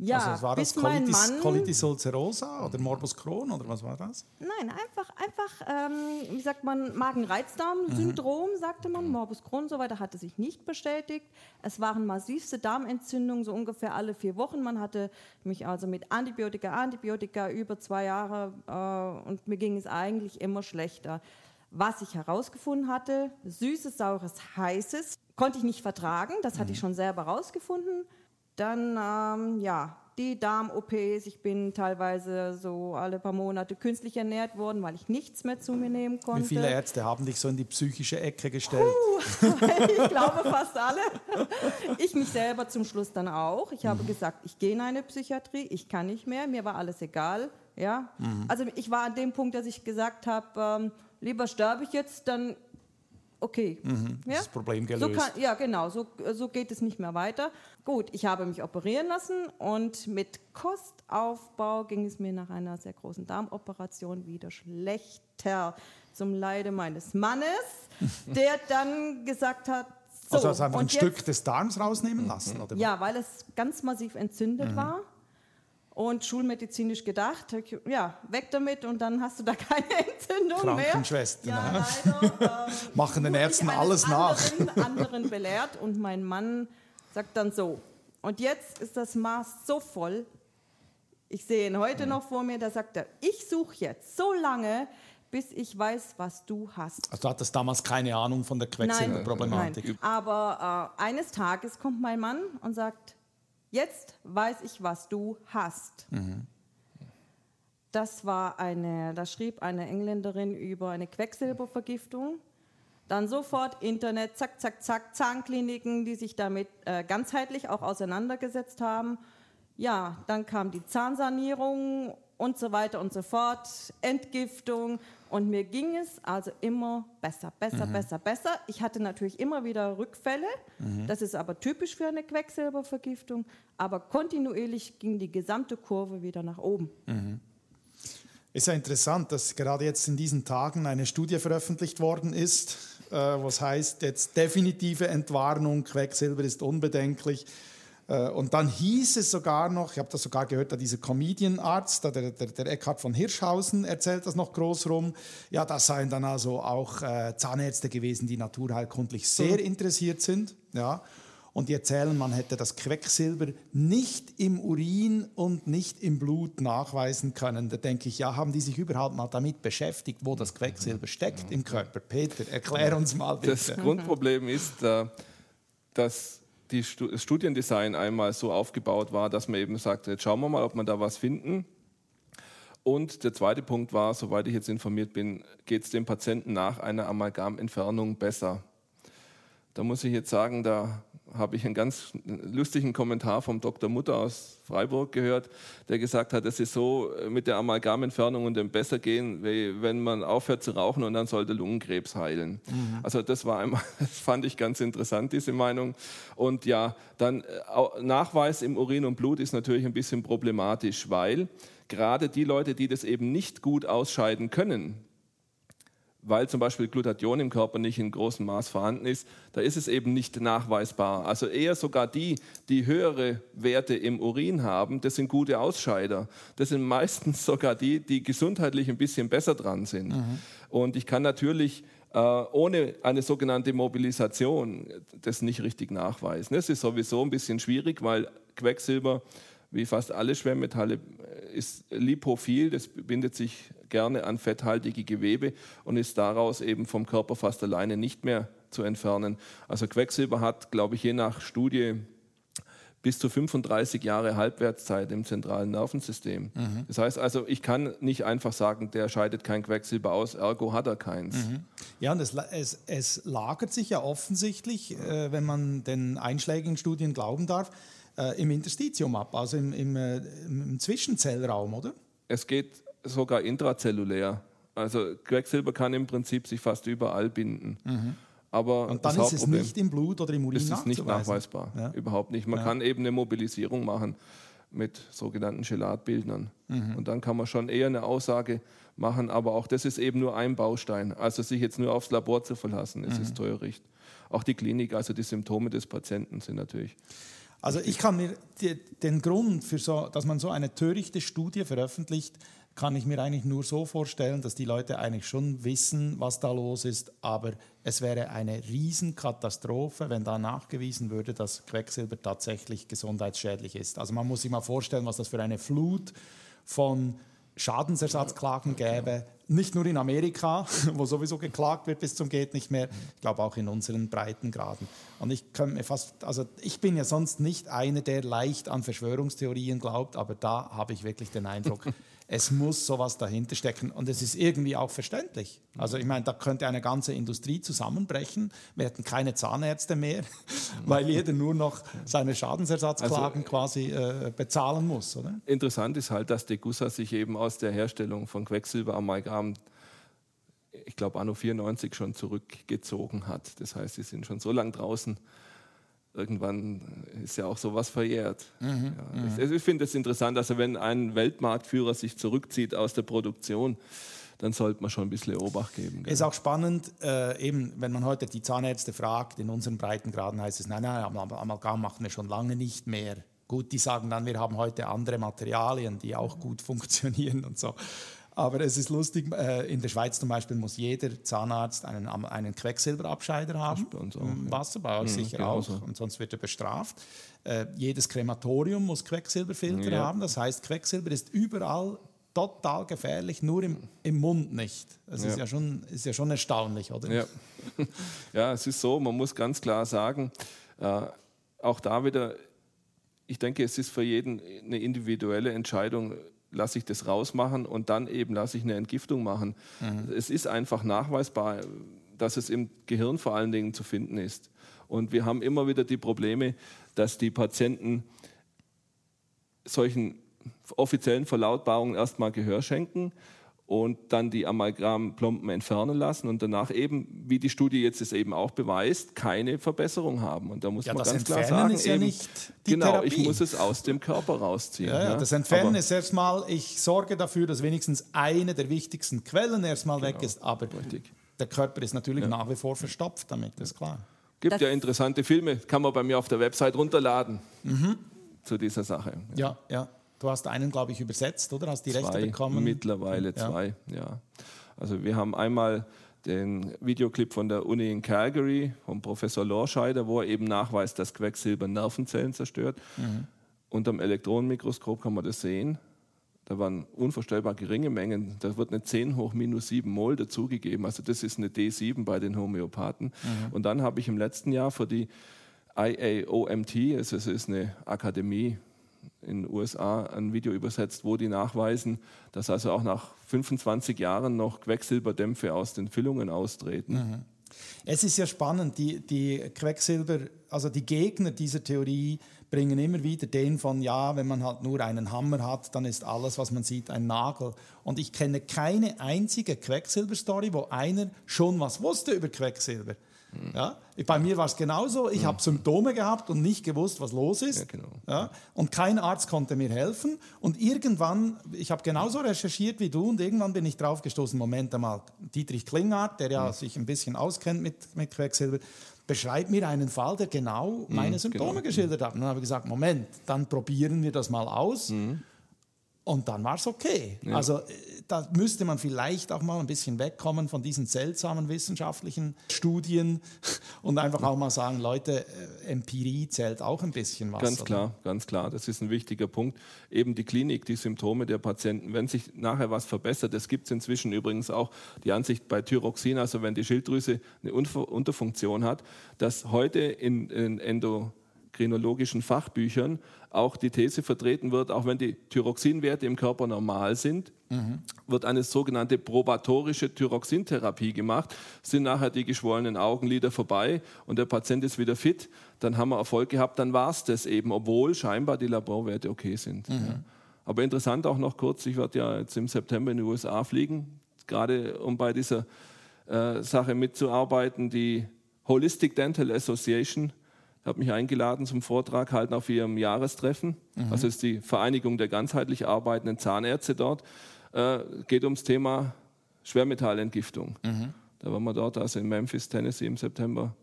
ja, also war das bis mein Colitis, Mann... Colitis ulcerosa oder Morbus Crohn oder was war das? Nein, einfach, einfach, ähm, wie sagt man, Magen-Reizdarm-Syndrom, sagte man, Morbus Crohn und so weiter, hatte sich nicht bestätigt. Es waren massivste Darmentzündungen, so ungefähr alle vier Wochen. Man hatte mich also mit Antibiotika, Antibiotika über zwei Jahre äh, und mir ging es eigentlich immer schlechter. Was ich herausgefunden hatte, süßes, saures, heißes, konnte ich nicht vertragen, das hatte ich schon selber herausgefunden. Dann, ähm, ja, die Darm-OPs. Ich bin teilweise so alle paar Monate künstlich ernährt worden, weil ich nichts mehr zu mir nehmen konnte. Wie viele Ärzte haben dich so in die psychische Ecke gestellt? ich glaube fast alle. Ich mich selber zum Schluss dann auch. Ich habe gesagt, ich gehe in eine Psychiatrie, ich kann nicht mehr, mir war alles egal. Ja? Also ich war an dem Punkt, dass ich gesagt habe, ähm, lieber sterbe ich jetzt, dann okay. Ja? Das Problem So gelöst. kann, ja, genau, so, so geht es nicht mehr weiter. Gut, ich habe mich operieren lassen und mit Kostaufbau ging es mir nach einer sehr großen Darmoperation wieder schlechter. Zum Leide meines Mannes, der dann gesagt hat, so, also hast du einfach ein Stück des Darms rausnehmen lassen? Oder? ja, weil es ganz massiv entzündet war und schulmedizinisch gedacht, ja, weg damit und dann hast du da keine Entzündung mehr. Krankenschwestern, Ja, ne? leider. Ähm, Machen den Ärzten alles nach. Anderen, anderen belehrt und mein Mann sagt dann so, und jetzt ist das Maß so voll, ich sehe ihn heute noch vor mir, da sagt er, ich suche jetzt so lange, bis ich weiß, was du hast. Also du hattest damals keine Ahnung von der Quecksilberproblematik. Aber äh, eines Tages kommt mein Mann und sagt, jetzt weiß ich, was du hast. Das war eine, da schrieb eine Engländerin über eine Quecksilbervergiftung. Dann sofort Internet, zack, zack, zack, Zahnkliniken, die sich damit äh, ganzheitlich auch auseinandergesetzt haben. Ja, dann kam die Zahnsanierung und so weiter und so fort, Entgiftung. Und mir ging es also immer besser, besser, mhm. besser, besser. Ich hatte natürlich immer wieder Rückfälle. Mhm. Das ist aber typisch für eine Quecksilbervergiftung. Aber kontinuierlich ging die gesamte Kurve wieder nach oben. Mhm. Ist ja interessant, dass gerade jetzt in diesen Tagen eine Studie veröffentlicht worden ist, äh, was heißt jetzt definitive Entwarnung, Quecksilber ist unbedenklich. Äh, und dann hieß es sogar noch, ich habe das sogar gehört, da dieser Comedian-Arzt, der, der, der Eckhard von Hirschhausen erzählt das noch groß rum. Ja, das seien dann also auch äh, Zahnärzte gewesen, die naturheilkundlich sehr mhm. interessiert sind. Ja. Und die erzählen, man hätte das Quecksilber nicht im Urin und nicht im Blut nachweisen können. Da denke ich, ja, haben die sich überhaupt mal damit beschäftigt, wo das Quecksilber steckt im Körper? Peter, erklär uns mal bitte. Das Grundproblem ist, äh, dass die, das Studiendesign einmal so aufgebaut war, dass man eben sagt, jetzt schauen wir mal, ob wir da was finden. Und der zweite Punkt war, soweit ich jetzt informiert bin, geht es dem Patienten nach einer Amalgamentfernung besser. Da muss ich jetzt sagen, da habe ich einen ganz lustigen Kommentar vom Dr. Mutter aus Freiburg gehört, der gesagt hat, es ist so äh, mit der Amalgamentfernung und dem besser gehen, wie wenn man aufhört zu rauchen und dann sollte Lungenkrebs heilen. Mhm. Also das war einmal, das fand ich ganz interessant, diese Meinung. Und ja, dann äh, Nachweis im Urin und Blut ist natürlich ein bisschen problematisch, weil gerade die Leute, die das eben nicht gut ausscheiden können, weil zum Beispiel Glutathion im Körper nicht in großem Maß vorhanden ist, da ist es eben nicht nachweisbar. Also eher sogar die, die höhere Werte im Urin haben, das sind gute Ausscheider. Das sind meistens sogar die, die gesundheitlich ein bisschen besser dran sind. Mhm. Und ich kann natürlich äh, ohne eine sogenannte Mobilisation das nicht richtig nachweisen. Das ist sowieso ein bisschen schwierig, weil Quecksilber wie fast alle Schwermetalle ist lipophil, das bindet sich gerne an fetthaltige Gewebe und ist daraus eben vom Körper fast alleine nicht mehr zu entfernen. Also Quecksilber hat, glaube ich, je nach Studie bis zu 35 Jahre Halbwertszeit im zentralen Nervensystem. Mhm. Das heißt also, ich kann nicht einfach sagen, der scheidet kein Quecksilber aus, ergo hat er keins. Mhm. Ja, und es, es, es, lagert sich ja offensichtlich, äh, wenn man den einschlägigen Studien glauben darf, äh, im Interstitium ab, also im, im, äh, im Zwischenzellraum, oder? Es geht sogar intrazellulär. Also Quecksilber kann im Prinzip sich fast überall binden. Mhm. Aber und dann ist es nicht im Blut oder im Urin ist es nicht nachweisbar, ja. überhaupt nicht. Man ja. kann eben eine Mobilisierung machen mit sogenannten Gelatbildnern. Mhm. Und dann kann man schon eher eine Aussage machen, aber auch das ist eben nur ein Baustein. Also sich jetzt nur aufs Labor zu verlassen, ist mhm. ist Töricht. Auch die Klinik, also die Symptome des Patienten sind natürlich also ich kann mir die, den Grund, für so, dass man so eine törichte Studie veröffentlicht, kann ich mir eigentlich nur so vorstellen, dass die Leute eigentlich schon wissen, was da los ist, aber es wäre eine Riesenkatastrophe, wenn da nachgewiesen würde, dass Quecksilber tatsächlich gesundheitsschädlich ist. Also man muss sich mal vorstellen, was das für eine Flut von Schadensersatzklagen gäbe, nicht nur in Amerika, wo sowieso geklagt wird bis zum geht nicht mehr, ich glaube auch in unseren Breitengraden. Und ich kann mir fast, also ich bin ja sonst nicht einer, der leicht an Verschwörungstheorien glaubt, aber da habe ich wirklich den Eindruck, es muss sowas dahinter stecken und es ist irgendwie auch verständlich. Also ich meine, da könnte eine ganze Industrie zusammenbrechen. Wir hätten keine Zahnärzte mehr, weil jeder nur noch seine Schadensersatzklagen also, quasi äh, bezahlen muss. Oder? Interessant ist halt, dass Degussa sich eben aus der Herstellung von Quecksilberamalgam ich glaube, Anno 94 schon zurückgezogen hat. Das heißt, sie sind schon so lange draußen, irgendwann ist ja auch sowas verjährt. Mhm, ja. mhm. Ich, ich finde es interessant, also wenn ein Weltmarktführer sich zurückzieht aus der Produktion, dann sollte man schon ein bisschen Obacht geben. Es ist auch spannend, äh, eben, wenn man heute die Zahnärzte fragt, in unseren Breitengraden heißt es, nein, nein, Amalgam machen wir schon lange nicht mehr. Gut, die sagen dann, wir haben heute andere Materialien, die auch gut funktionieren und so. Aber es ist lustig, äh, in der Schweiz zum Beispiel muss jeder Zahnarzt einen, einen Quecksilberabscheider haben. Bei uns auch, Im Wasserbau ja. sicher auch, so. und sonst wird er bestraft. Äh, jedes Krematorium muss Quecksilberfilter ja. haben. Das heißt, Quecksilber ist überall total gefährlich, nur im, im Mund nicht. Das ja. Ist, ja schon, ist ja schon erstaunlich, oder? Ja. ja, es ist so, man muss ganz klar sagen, äh, auch da wieder, ich denke, es ist für jeden eine individuelle Entscheidung, lasse ich das rausmachen und dann eben lasse ich eine Entgiftung machen. Mhm. Es ist einfach nachweisbar, dass es im Gehirn vor allen Dingen zu finden ist. Und wir haben immer wieder die Probleme, dass die Patienten solchen offiziellen Verlautbarungen erstmal Gehör schenken und dann die Amalgamplomben entfernen lassen und danach eben, wie die Studie jetzt es eben auch beweist, keine Verbesserung haben. Und da muss Ja, man das ganz klar Entfernen sagen, ist ja eben, nicht die genau, Therapie. ich muss es aus dem Körper rausziehen. Ja, ja, das Entfernen Aber- ist erstmal, ich sorge dafür, dass wenigstens eine der wichtigsten Quellen erstmal weg ist, aber Genau. richtig. der Körper ist natürlich nach wie vor verstopft damit, das ist klar. Gibt Das- ja interessante Filme, kann man bei mir auf der Website runterladen Mhm. zu dieser Sache. Ja, ja. Du hast einen, glaube ich, übersetzt, oder? Hast die Rechte zwei, bekommen? Mittlerweile Ja. zwei, ja. Also wir haben einmal den Videoclip von der Uni in Calgary vom Professor Lorscheider, wo er eben nachweist, dass Quecksilber Nervenzellen zerstört. Mhm. Unterm Elektronenmikroskop kann man das sehen. Da waren unvorstellbar geringe Mengen. Da wird eine 10 hoch minus 7 Mol dazugegeben. Also das ist eine D7 bei den Homöopathen. Mhm. Und dann habe ich im letzten Jahr für die IAOMT, also es ist eine Akademie in den USA, ein Video übersetzt, wo die nachweisen, dass also auch nach 25 Jahren noch Quecksilberdämpfe aus den Füllungen austreten. Es ist ja spannend, die, die Quecksilber, also die Gegner dieser Theorie bringen immer wieder den von, ja, wenn man halt nur einen Hammer hat, dann ist alles, was man sieht, ein Nagel. Und ich kenne keine einzige Quecksilber-Story, wo einer schon was wusste über Quecksilber. Ja? Bei mir war es genauso. Ich habe Symptome gehabt und nicht gewusst, was los ist. Ja, genau. Ja? Und kein Arzt konnte mir helfen. Und irgendwann, ich habe genauso recherchiert wie du, und irgendwann bin ich drauf gestoßen, Moment einmal, Dietrich Klinghardt, der ja sich ein bisschen auskennt mit, mit Quecksilber, beschreibt mir einen Fall, der genau meine Symptome genau. geschildert hat. Und dann habe ich gesagt, Moment, dann probieren wir das mal aus. Und dann war es okay. Also äh, da müsste man vielleicht auch mal ein bisschen wegkommen von diesen seltsamen wissenschaftlichen Studien und einfach auch mal sagen, Leute, äh, Empirie zählt auch ein bisschen was. Ganz oder? klar, ganz klar. Das ist ein wichtiger Punkt. Eben die Klinik, die Symptome der Patienten. Wenn sich nachher was verbessert, das gibt es inzwischen übrigens auch die Ansicht bei Thyroxin, also wenn die Schilddrüse eine Unterfunktion hat, dass heute in, in endokrinologischen Fachbüchern auch die These vertreten wird, auch wenn die Thyroxinwerte im Körper normal sind, wird eine sogenannte probatorische Thyroxintherapie gemacht, sind nachher die geschwollenen Augenlider vorbei und der Patient ist wieder fit, dann haben wir Erfolg gehabt, dann war es das eben, obwohl scheinbar die Laborwerte okay sind. Ja. Aber interessant auch noch kurz, ich werde ja jetzt im September in die USA fliegen, gerade um bei dieser äh, Sache mitzuarbeiten, die Holistic Dental Association hat mich eingeladen zum Vortrag halten auf ihrem Jahrestreffen. Also ist die Vereinigung der ganzheitlich arbeitenden Zahnärzte dort. Äh, geht ums Thema Schwermetallentgiftung. Da waren wir dort, also in Memphis, Tennessee im September,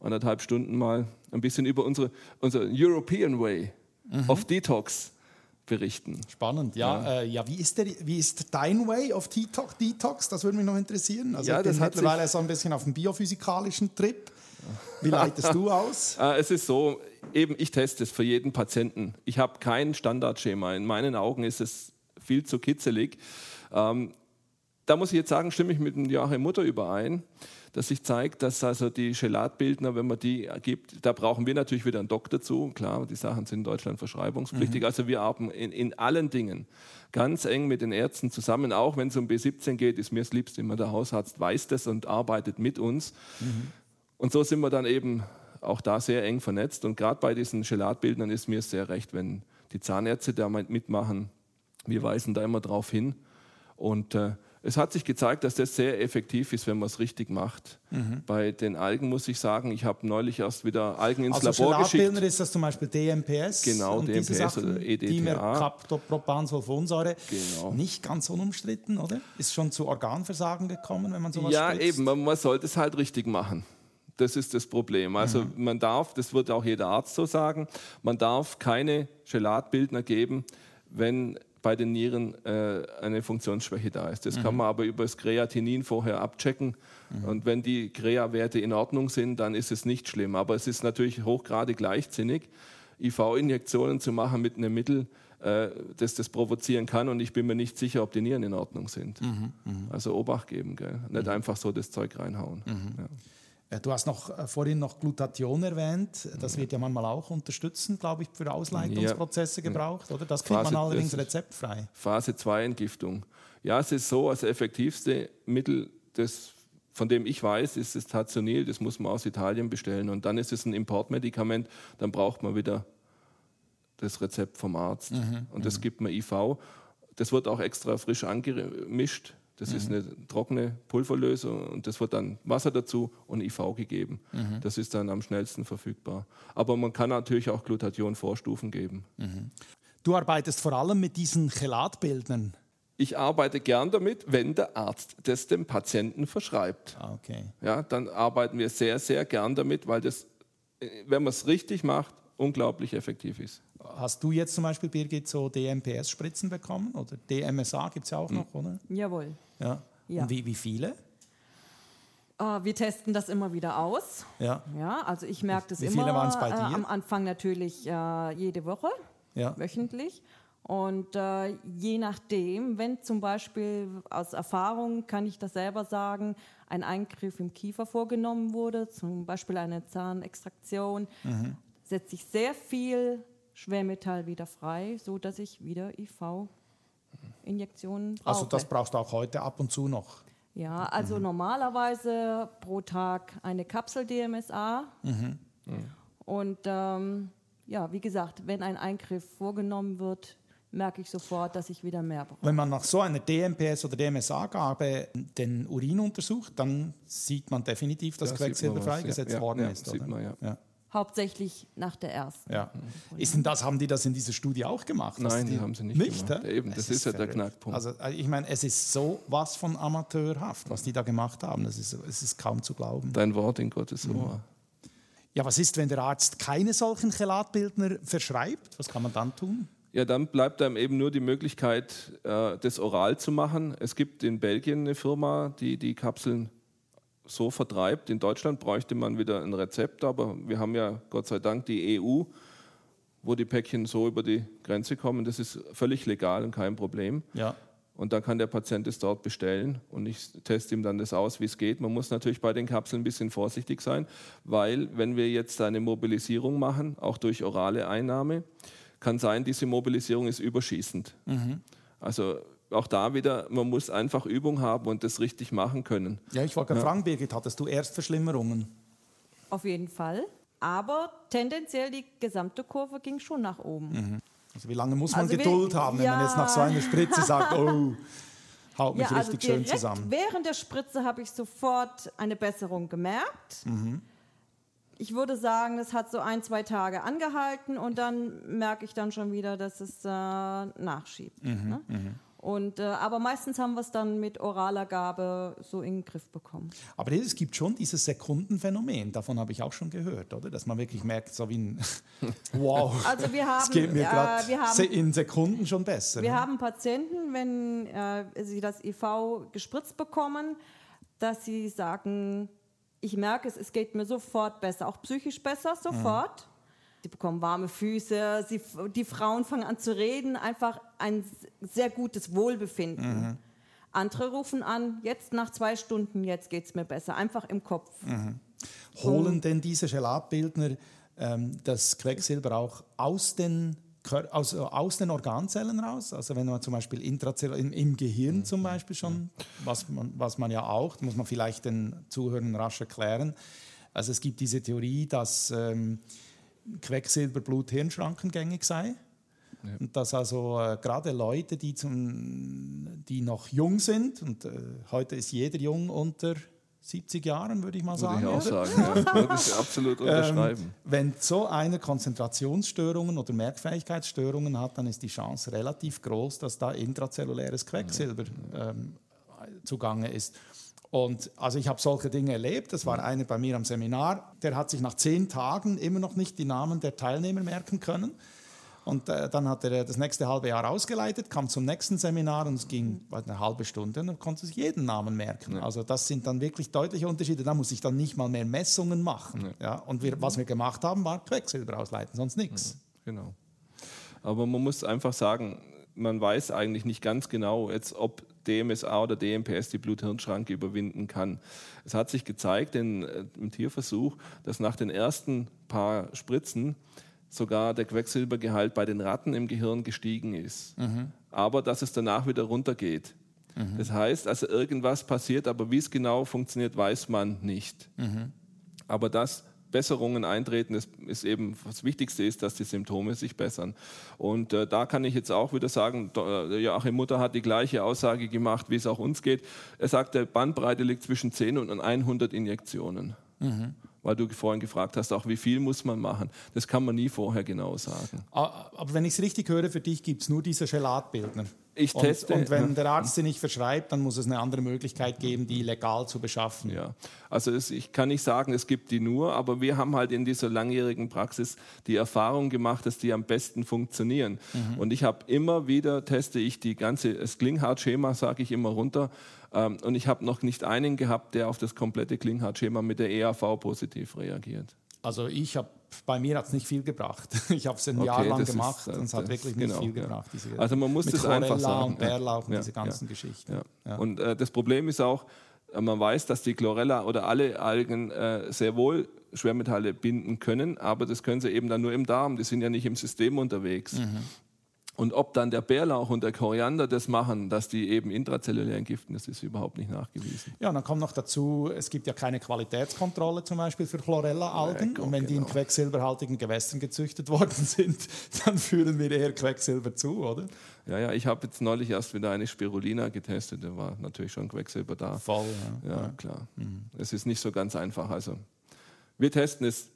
anderthalb Stunden mal ein bisschen über unsere, unser European Way of Detox berichten. Spannend, ja. Ja, äh, ja wie, ist der, wie ist dein Way of Detox? Das würde mich noch interessieren. Also Ja, ich bin das hat mittlerweile so ein bisschen auf dem biophysikalischen Trip. Wie leitest du aus? Äh, es ist so, eben ich teste es für jeden Patienten. Ich habe kein Standardschema. In meinen Augen ist es viel zu kitzelig. Ähm, da muss ich jetzt sagen, stimme ich mit dem Joachim Mutter überein, dass sich zeigt, dass also die Gelatbildner, wenn man die gibt, da brauchen wir natürlich wieder einen Doktor zu. Klar, die Sachen sind in Deutschland verschreibungspflichtig. Also wir arbeiten in, in allen Dingen ganz eng mit den Ärzten zusammen. Auch wenn es um B17 geht, ist mir das Liebste immer der Hausarzt weiß das und arbeitet mit uns. Und so sind wir dann eben auch da sehr eng vernetzt. Und gerade bei diesen Gelatbildnern ist mir sehr recht, wenn die Zahnärzte da mitmachen. Wir weisen da immer drauf hin. Und äh, es hat sich gezeigt, dass das sehr effektiv ist, wenn man es richtig macht. Bei den Algen muss ich sagen, ich habe neulich erst wieder Algen ins Also Labor geschickt. Ist das zum Beispiel DMPS Genau, und diese DMPS Sachen, oder EDTA. Dimercaptopropansulfonsäure. Genau. Nicht ganz unumstritten, oder? Ist schon zu Organversagen gekommen, wenn man sowas Ja, spritzt? eben, man, man sollte es halt richtig machen. Das ist das Problem. Also man darf, das wird auch jeder Arzt so sagen, man darf keine Gelatbildner geben, wenn bei den Nieren äh, eine Funktionsschwäche da ist. Das kann man aber über das Kreatinin vorher abchecken. Und wenn die Krea-Werte in Ordnung sind, dann ist es nicht schlimm. Aber es ist natürlich hochgradig leichtsinnig, IV-Injektionen zu machen mit einem Mittel, äh, das das provozieren kann. Und ich bin mir nicht sicher, ob die Nieren in Ordnung sind. Also Obacht geben, gell? nicht einfach so das Zeug reinhauen. Ja. Ja, Du hast noch äh, vorhin noch Glutathion erwähnt. Das wird ja manchmal auch unterstützend, glaube ich, für Ausleitungsprozesse gebraucht, oder? Das kriegt man Phase- allerdings das ist- rezeptfrei. Phase 2 Entgiftung. Ja, es ist so, das effektivste Mittel, das, von dem ich weiß, ist das Tazonil, das muss man aus Italien bestellen. Und dann ist es ein Importmedikament, dann braucht man wieder das Rezept vom Arzt. Und das gibt man IV. Das wird auch extra frisch angemischt. Das ist eine trockene Pulverlösung und das wird dann Wasser dazu und IV gegeben. Das ist dann am schnellsten verfügbar. Aber man kann natürlich auch Glutathion-Vorstufen geben. Du arbeitest vor allem mit diesen Chelatbildern. Ich arbeite gern damit, wenn der Arzt das dem Patienten verschreibt. Ah, Okay. Ja, dann arbeiten wir sehr, sehr gern damit, weil das, äh, wenn man es richtig macht, unglaublich effektiv ist. Hast du jetzt zum Beispiel, Birgit, so DMPS-Spritzen bekommen? Oder DMSA gibt es ja auch noch, oder? Jawohl. Ja. Ja. Und wie, wie viele? Äh, wir testen das immer wieder aus. Ja. Ja, also ich merke das Wie immer viele waren's bei äh, dir? am Anfang natürlich äh, jede Woche, Ja. wöchentlich. Und äh, je nachdem, wenn zum Beispiel aus Erfahrung, kann ich das selber sagen, ein Eingriff im Kiefer vorgenommen wurde, zum Beispiel eine Zahnextraktion, Mhm. setze ich sehr viel Schwermetall wieder frei, so dass ich wieder IV-Injektionen brauche. Also das brauchst du auch heute ab und zu noch. Ja, also Mhm. normalerweise pro Tag eine Kapsel DMSA. Mhm. Und ähm, ja, wie gesagt, wenn ein Eingriff vorgenommen wird, merke ich sofort, dass ich wieder mehr brauche. Wenn man nach so einer DMPS oder DMSA-Gabe den Urin untersucht, dann sieht man definitiv, dass man Quecksilber freigesetzt ja. Ja, worden ja, ist. sieht oder? man, ja. Ja. Hauptsächlich nach der ersten. Ja. Ist denn das, haben die das in dieser Studie auch gemacht? Nein, die haben sie nicht gemacht. hä? Eben, das ist ja der. Knackpunkt. Also äh, ich meine, es ist so was von amateurhaft, was die da gemacht haben. Das ist, es ist kaum zu glauben. Dein Wort in Gottes Mhm. Ohr. Ja, was ist, wenn der Arzt keine solchen Chelatbildner verschreibt? Was kann man dann tun? Ja, dann bleibt einem eben nur die Möglichkeit, äh, das oral zu machen. Es gibt in Belgien eine Firma, die die Kapseln so vertreibt. In Deutschland bräuchte man wieder ein Rezept, aber wir haben ja Gott sei Dank die EU, wo die Päckchen so über die Grenze kommen. Das ist völlig legal und kein Problem. Ja. Und dann kann der Patient es dort bestellen und ich teste ihm dann das aus, wie es geht. Man muss natürlich bei den Kapseln ein bisschen vorsichtig sein, weil wenn wir jetzt eine Mobilisierung machen, auch durch orale Einnahme, kann sein, diese Mobilisierung ist überschießend. Also auch da wieder, man muss einfach Übung haben und das richtig machen können. Ja, ich wollte gerade fragen, Birgit, hattest du Erstverschlimmerungen? Auf jeden Fall. Aber tendenziell die gesamte Kurve ging schon nach oben. Also wie lange muss man Also wir- Geduld haben, wenn man ja. jetzt nach so einer Spritze sagt, oh, haut mich Ja, also richtig schön direkt zusammen. während der Spritze habe ich sofort eine Besserung gemerkt. Mhm. Ich würde sagen, es hat so ein, zwei Tage angehalten und dann merke ich dann schon wieder, dass es äh, nachschiebt. Mhm, Ne? Und, äh, aber meistens haben wir es dann mit oraler Gabe so in den Griff bekommen. Aber es gibt schon dieses Sekundenphänomen, davon habe ich auch schon gehört, oder? Dass man wirklich merkt, so wie ein Wow, Also wir es haben, geht mir äh, gerade wir haben in Sekunden schon besser. Wir ne? haben Patienten, wenn äh, sie das IV gespritzt bekommen, dass sie sagen, ich merke es, es geht mir sofort besser, auch psychisch besser, sofort. Sie bekommen warme Füße, sie, die Frauen fangen an zu reden, einfach ein sehr gutes Wohlbefinden. Andere rufen an, jetzt nach zwei Stunden, jetzt geht es mir besser, einfach im Kopf. Holen denn diese Gelatbildner ähm, das Quecksilber auch aus den, aus, aus den Organzellen raus? Also wenn man zum Beispiel intrazell im, im Gehirn zum Beispiel schon, was man, was man ja auch, muss man vielleicht den Zuhörern rasch erklären. Also es gibt diese Theorie, dass ähm, Quecksilber Blut-Hirn-Schrankengängig sei. Und dass also äh, gerade Leute, die, zum, die noch jung sind, und äh, heute ist jeder jung unter 70 Jahren, würde ich mal Würde sagen. ich auch sagen. Ja. Würde ich absolut unterschreiben. Ähm, wenn so eine Konzentrationsstörungen oder Merkfähigkeitsstörungen hat, dann ist die Chance relativ groß, dass da intrazelluläres Quecksilber ähm, zugange ist. Und also ich habe solche Dinge erlebt. Das war einer bei mir am Seminar, der hat sich nach zehn Tagen immer noch nicht die Namen der Teilnehmer merken können. Und äh, dann hat er das nächste halbe Jahr ausgeleitet, kam zum nächsten Seminar und es ging eine halbe Stunde und dann konnte sich jeden Namen merken. Also das sind dann wirklich deutliche Unterschiede. Da muss ich dann nicht mal mehr Messungen machen. Ja. und wir, was wir gemacht haben, war Quecksilber ausleiten, sonst nichts. Genau. Aber man muss einfach sagen, man weiß eigentlich nicht ganz genau, jetzt, ob DMSA oder DMPS die Blut-Hirn-Schranke überwinden kann. Es hat sich gezeigt in, äh, im Tierversuch, dass nach den ersten paar Spritzen sogar der Quecksilbergehalt bei den Ratten im Gehirn gestiegen ist. Aber dass es danach wieder runtergeht. Das heißt, also irgendwas passiert, aber wie es genau funktioniert, weiß man nicht. Aber dass Besserungen eintreten, das ist eben das Wichtigste ist, dass die Symptome sich bessern. Und äh, da kann ich jetzt auch wieder sagen, äh, Joachim Mutter hat die gleiche Aussage gemacht, wie es auch uns geht. Er sagt, der Bandbreite liegt zwischen 10 und 100 Injektionen. Mhm weil du vorhin gefragt hast, auch wie viel muss man machen. Das kann man nie vorher genau sagen. Aber wenn ich es richtig höre, für dich gibt es nur diese Gelatbildner. Ich teste. Und, und wenn der Arzt sie nicht verschreibt, dann muss es eine andere Möglichkeit geben, die legal zu beschaffen. Ja, also es, ich kann nicht sagen, es gibt die nur, aber wir haben halt in dieser langjährigen Praxis die Erfahrung gemacht, dass die am besten funktionieren. Mhm. Und ich habe immer wieder, teste ich die ganze, das Klinghardt-Schema, sage ich immer runter. Ähm, und ich habe noch nicht einen gehabt, der auf das komplette Klinghardt-Schema mit der EAV positiv reagiert. Also ich habe bei mir hat es nicht viel gebracht. Ich habe es ein okay, Jahr lang gemacht ist, und es hat wirklich nicht genau, viel gebracht. Ja. also man muss das einfach sagen. Und Bärlauch und ja, diese ganzen ja, Geschichten. Und äh, das Problem ist auch, äh, man weiß, dass die Chlorella oder alle Algen äh, sehr wohl Schwermetalle binden können, aber das können sie eben dann nur im Darm. Die sind ja nicht im System unterwegs. Mhm. Und ob dann der Bärlauch und der Koriander das machen, dass die eben intrazellulär entgiften, das ist überhaupt nicht nachgewiesen. Ja, und dann kommt noch dazu, es gibt ja keine Qualitätskontrolle zum Beispiel für Chlorella-Algen. Ja, und wenn genau. die in genau. quecksilberhaltigen Gewässern gezüchtet worden sind, dann führen wir eher Quecksilber zu, oder? Ja, ja, ich habe jetzt neulich erst wieder eine Spirulina getestet, da war natürlich schon Quecksilber da. Voll, ja. Ja, klar. Mhm. Es ist nicht so ganz einfach. Also wir testen es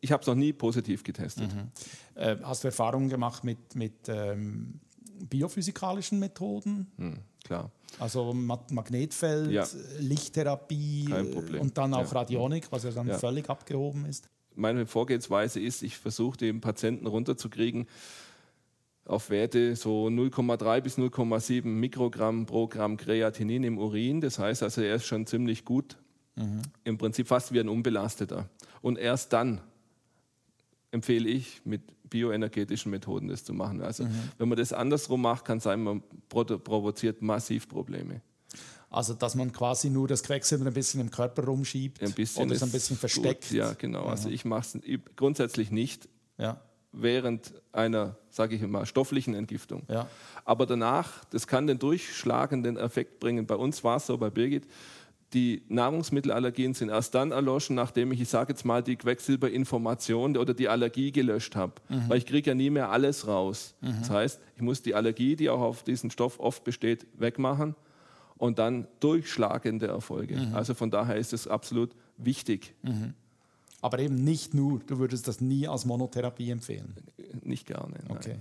ich habe es noch nie positiv getestet. Mhm. Äh, hast du Erfahrungen gemacht mit, mit ähm, biophysikalischen Methoden? Mhm, klar. Also Magnetfeld, ja. Lichttherapie und dann auch ja. Radionik, was ja dann ja. völlig abgehoben ist. Meine Vorgehensweise ist, ich versuche den Patienten runterzukriegen auf Werte so 0,3 bis 0,7 Mikrogramm pro Gramm Kreatinin im Urin. Das heißt also, er ist schon ziemlich gut. Mhm. Im Prinzip fast wie ein Unbelasteter. Und erst dann empfehle ich, mit bioenergetischen Methoden das zu machen. Also mhm. wenn man das andersrum macht, kann sein, man provoziert massiv Probleme. Also dass man quasi nur das Quecksilber ein bisschen im Körper rumschiebt ein bisschen oder es ein bisschen versteckt. Gut. Ja, genau. Mhm. Also ich mache es grundsätzlich nicht ja. während einer, sage ich mal, stofflichen Entgiftung. Ja. Aber danach, das kann den durchschlagenden Effekt bringen. Bei uns war es so, bei Birgit, die Nahrungsmittelallergien sind erst dann erloschen, nachdem ich, ich sage jetzt mal, die Quecksilberinformation oder die Allergie gelöscht habe. Mhm. Weil ich kriege ja nie mehr alles raus. Mhm. Das heißt, ich muss die Allergie, die auch auf diesen Stoff oft besteht, wegmachen und dann durchschlagende Erfolge. Mhm. Also von daher ist es absolut wichtig. Mhm. Aber eben nicht nur, du würdest das nie als Monotherapie empfehlen? Nicht gerne. Okay.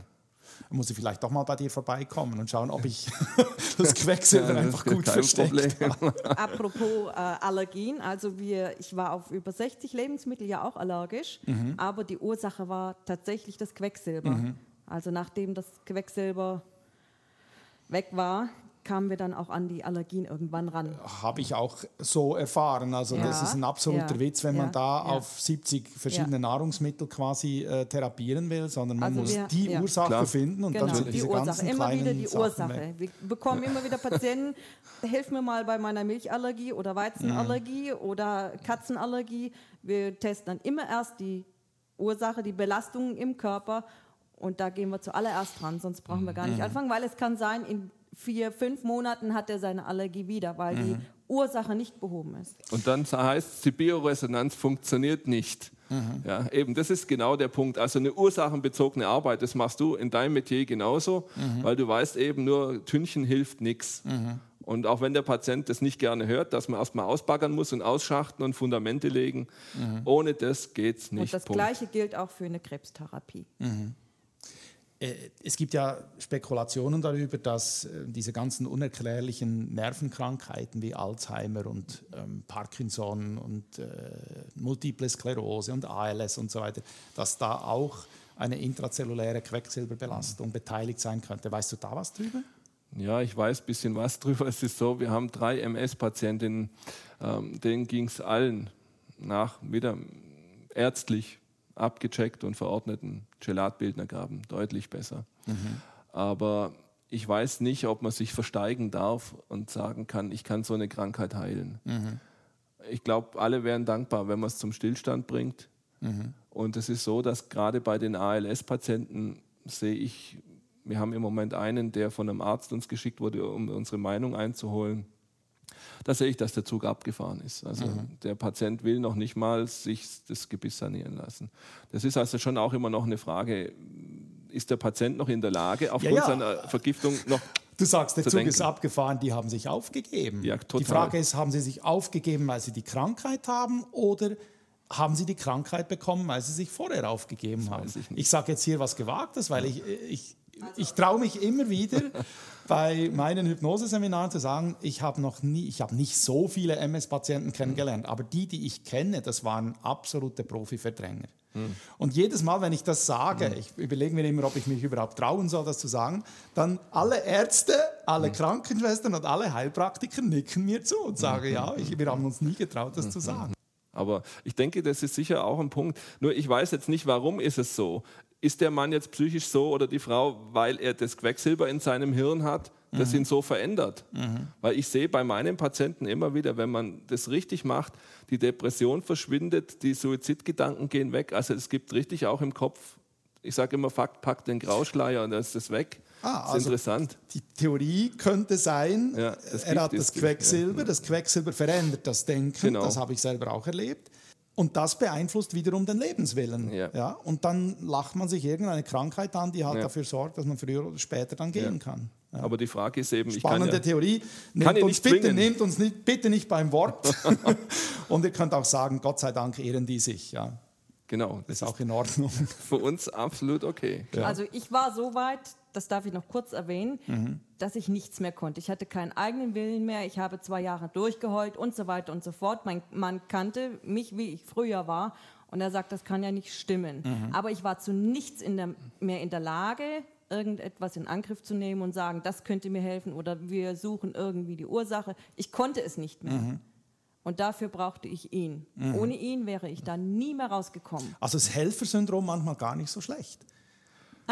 Muss ich vielleicht doch mal bei dir vorbeikommen und schauen, ob ich das Quecksilber ja, einfach gut versteckt habe. Apropos äh, Allergien, also wir, ich war auf über 60 Lebensmittel ja auch allergisch, mhm. aber die Ursache war tatsächlich das Quecksilber. Mhm. Also nachdem das Quecksilber weg war, kamen wir dann auch an die Allergien irgendwann ran. Habe ich auch so erfahren. Also ja, das ist ein absoluter ja, Witz, wenn ja, man da auf 70 verschiedene Nahrungsmittel quasi äh, therapieren will, sondern man also muss wir, die Ursache Klar. finden und genau, dann sind diese Ursache. ganzen immer wieder die Sachen Ursache. Weg. Wir bekommen immer wieder Patienten, helf mir mal bei meiner Milchallergie oder Weizenallergie mhm. oder Katzenallergie. Wir testen dann immer erst die Ursache, die Belastungen im Körper und da gehen wir zuallererst dran, sonst brauchen wir gar nicht mhm. anfangen, weil es kann sein, in vier, fünf Monaten hat er seine Allergie wieder, weil mhm. die Ursache nicht behoben ist. Und dann heißt es, die Bioresonanz funktioniert nicht. Mhm. Ja, eben, das ist genau der Punkt. Also eine ursachenbezogene Arbeit, das machst du in deinem Metier genauso, mhm. weil du weißt eben, nur Tünchen hilft nichts. Mhm. Und auch wenn der Patient das nicht gerne hört, dass man erstmal ausbaggern muss und ausschachten und Fundamente legen, mhm. ohne das geht es nicht. Und das Punkt. Gleiche gilt auch für eine Krebstherapie. Äh, es gibt ja Spekulationen darüber, dass äh, diese ganzen unerklärlichen Nervenkrankheiten wie Alzheimer und ähm, Parkinson und äh, Multiple Sklerose und ALS und so weiter, dass da auch eine intrazelluläre Quecksilberbelastung beteiligt sein könnte. Weißt du da was drüber? Ja, ich weiß ein bisschen was drüber. Es ist so, wir haben drei MS-Patientinnen, ähm, denen ging es allen nach, wieder ärztlich abgecheckt und verordneten Gelatbildnergaben deutlich besser. Mhm. Aber ich weiß nicht, ob man sich versteigen darf und sagen kann, ich kann so eine Krankheit heilen. Mhm. Ich glaube, alle wären dankbar, wenn man es zum Stillstand bringt. Mhm. Und es ist so, dass gerade bei den ALS-Patienten sehe ich, wir haben im Moment einen, der von einem Arzt uns geschickt wurde, um unsere Meinung einzuholen. Da sehe ich, dass der Zug abgefahren ist. Also Mhm. der Patient will noch nicht mal sich das Gebiss sanieren lassen. Das ist also schon auch immer noch eine Frage, ist der Patient noch in der Lage, aufgrund ja. seiner Vergiftung noch Du sagst, der zu Zug denken. ist abgefahren, die haben sich aufgegeben. Ja, Die. Frage ist, haben sie sich aufgegeben, weil sie die Krankheit haben oder haben sie die Krankheit bekommen, weil sie sich vorher aufgegeben haben? weiß ich Ich, sage jetzt hier was Gewagtes, weil ich, ich, ich traue mich immer wieder bei meinen Hypnoseseminaren zu sagen, ich habe noch nie, ich habe nicht so viele MS-Patienten kennengelernt, aber die, die ich kenne, das waren absolute Profi-Verdränger. Und jedes Mal, wenn ich das sage, ich überlege mir immer, ob ich mich überhaupt trauen soll, das zu sagen, dann alle Ärzte, alle Krankenschwestern und alle Heilpraktiker nicken mir zu und sagen, ja, ich, wir haben uns nie getraut, das zu sagen. Aber ich denke, das ist sicher auch ein Punkt. Nur ich weiß jetzt nicht, warum ist es so. Ist der Mann jetzt psychisch so oder die Frau, weil er das Quecksilber in seinem Hirn hat, das ihn so verändert? Weil ich sehe bei meinen Patienten immer wieder, wenn man das richtig macht, die Depression verschwindet, die Suizidgedanken gehen weg. Also es gibt richtig auch im Kopf, ich sage immer, Fakt packt den Grauschleier und dann ist das weg. Ah, das ist also- interessant. Die Theorie könnte sein, Ja, er hat das Quecksilber, das Quecksilber verändert das Denken, Genau. das habe ich selber auch erlebt. Und das beeinflusst wiederum den Lebenswillen. Ja. Und dann lacht man sich irgendeine Krankheit an, die halt Ja. dafür sorgt, dass man früher oder später dann gehen kann. Ja. Aber die Frage ist eben, Spannende ja, Theorie. Nehmt uns, bitte, nehmt uns nicht, bitte nicht beim Wort. Und ihr könnt auch sagen, Gott sei Dank ehren die sich. Ja, genau, das ist auch in Ordnung. für uns absolut okay. Also ich war so weit, das darf ich noch kurz erwähnen, Mhm. dass ich nichts mehr konnte. Ich hatte keinen eigenen Willen mehr. Ich habe zwei Jahre durchgeheult und so weiter und so fort. Mein Mann kannte mich, wie ich früher war. Und er sagt, das kann ja nicht stimmen. Mhm. Aber ich war zu nichts in der, mehr in der Lage, irgendetwas in Angriff zu nehmen und sagen, das könnte mir helfen oder wir suchen irgendwie die Ursache. Ich konnte es nicht mehr. Mhm. Und dafür brauchte ich ihn. Ohne ihn wäre ich da nie mehr rausgekommen. Also das Helfersyndrom manchmal gar nicht so schlecht.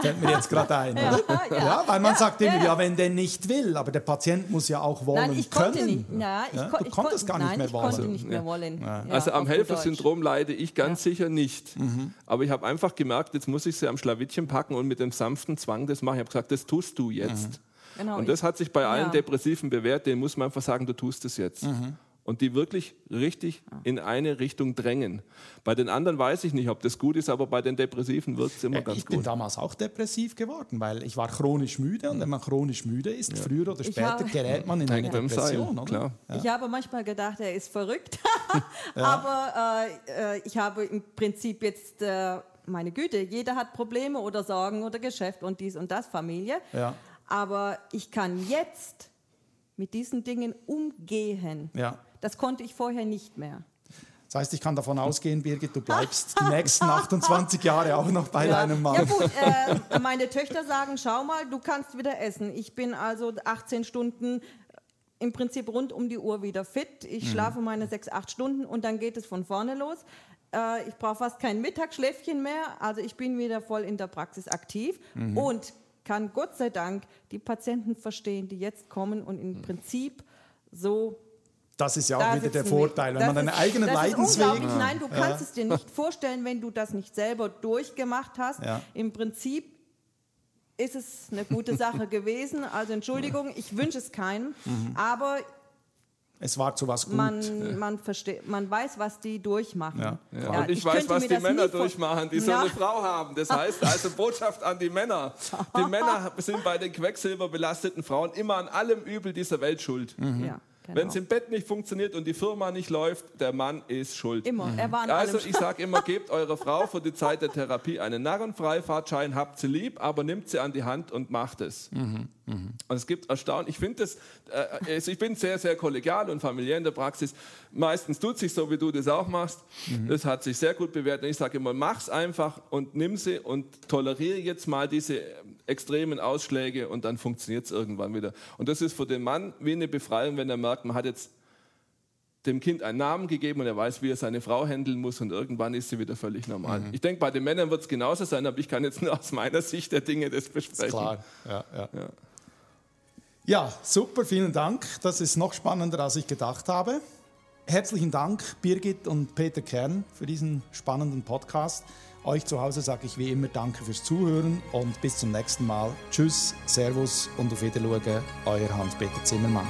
Fällt mir jetzt gerade ein. oder? ja. ja, weil man Ja, sagt immer, ja, ja, ja. wenn der nicht will, aber der Patient muss ja auch wollen Nein, ich können. konnte nicht. Ja, ich Ja, du ich konntest kon- gar nicht nein, mehr ich wollen. konnte nicht mehr wollen. Ja, also am Helfersyndrom leide ich ganz Ja. sicher nicht. Mhm. Aber ich habe einfach gemerkt, jetzt muss ich sie am Schlawittchen packen und mit dem sanften Zwang das machen. Ich habe gesagt, das tust du jetzt. Deutsch. Genau, Und das hat sich bei allen Ja. Depressiven bewährt, denen muss man einfach sagen, du tust es jetzt. Mhm. Und die wirklich richtig in eine Richtung drängen. Bei den anderen weiß ich nicht, ob das gut ist, aber bei den Depressiven wirkt es immer Ja, ganz ich bin gut. damals auch depressiv geworden, weil ich war chronisch müde und wenn man chronisch müde ist, früher oder später gerät man in eine Depression. Oder? klar. Ich habe manchmal gedacht, er ist verrückt, aber äh, äh, ich habe im Prinzip jetzt, äh, meine Güte, jeder hat Probleme oder Sorgen oder Geschäft und dies und das, Familie. Ja. Aber ich kann jetzt mit diesen Dingen umgehen. Ja. Das konnte ich vorher nicht mehr. Das heißt, ich kann davon ausgehen, Birgit, du bleibst die nächsten 28 Jahre auch noch bei deinem Mann. Ja gut, äh, meine Töchter sagen, schau mal, du kannst wieder essen. Ich bin also 18 Stunden im Prinzip rund um die Uhr wieder fit. Mhm. Ich schlafe meine sechs, acht Stunden und dann geht es von vorne los. Äh, ich brauche fast kein Mittagsschläfchen mehr. Also ich bin wieder voll in der Praxis aktiv Mhm. und kann Gott sei Dank die Patienten verstehen, die jetzt kommen und Mhm. im Prinzip so Das ist ja da auch wieder der Vorteil, wenn Das man einen ist- eigenen das Leidensweg... Ist unglaublich. Nein, du kannst es dir nicht vorstellen, wenn du das nicht selber durchgemacht hast. Ja. Im Prinzip ist es eine gute Sache gewesen. Also Entschuldigung, ich wünsche es keinem, aber Es war zu was gut. man, man, versteht, man weiß, was die durchmachen. Ja. Ja, und ich, weiß, könnte was mir die das Männer durchmachen, die so Ja. eine Frau haben. Das heißt also Botschaft an die Männer. Die Männer sind bei den quecksilberbelasteten Frauen immer an allem Übel dieser Welt schuld. Ja, genau. Wenn es im Bett nicht funktioniert und die Firma nicht läuft, der Mann ist schuld. Immer, er war Also ich sage immer, gebt eurer Frau für die Zeit der Therapie einen Narrenfreifahrtschein, habt sie lieb, aber nimmt sie an die Hand und macht es. Mhm, Und es gibt erstaunlich, ich finde das, äh, also ich bin sehr, sehr kollegial und familiär in der Praxis. Meistens tut sich so, wie du das auch machst. Mhm. Das hat sich sehr gut bewährt. Und ich sage immer, mach's einfach und nimm sie und toleriere jetzt mal diese extremen Ausschläge und dann funktioniert es irgendwann wieder. Und das ist für den Mann wie eine Befreiung, wenn er merkt, man hat jetzt dem Kind einen Namen gegeben und er weiß, wie er seine Frau handeln muss und irgendwann ist sie wieder völlig normal. Mhm. Ich denke, bei den Männern wird es genauso sein, aber ich kann jetzt nur aus meiner Sicht der Dinge das besprechen. Klar, ja, ja. Ja, super, vielen Dank. Das ist noch spannender, als ich gedacht habe. Herzlichen Dank, Birgit und Peter Kern, für diesen spannenden Podcast. Euch zu Hause sage ich wie immer Danke fürs Zuhören und bis zum nächsten Mal. Tschüss, Servus und auf Wiedersehen, euer Hans-Peter Zimmermann.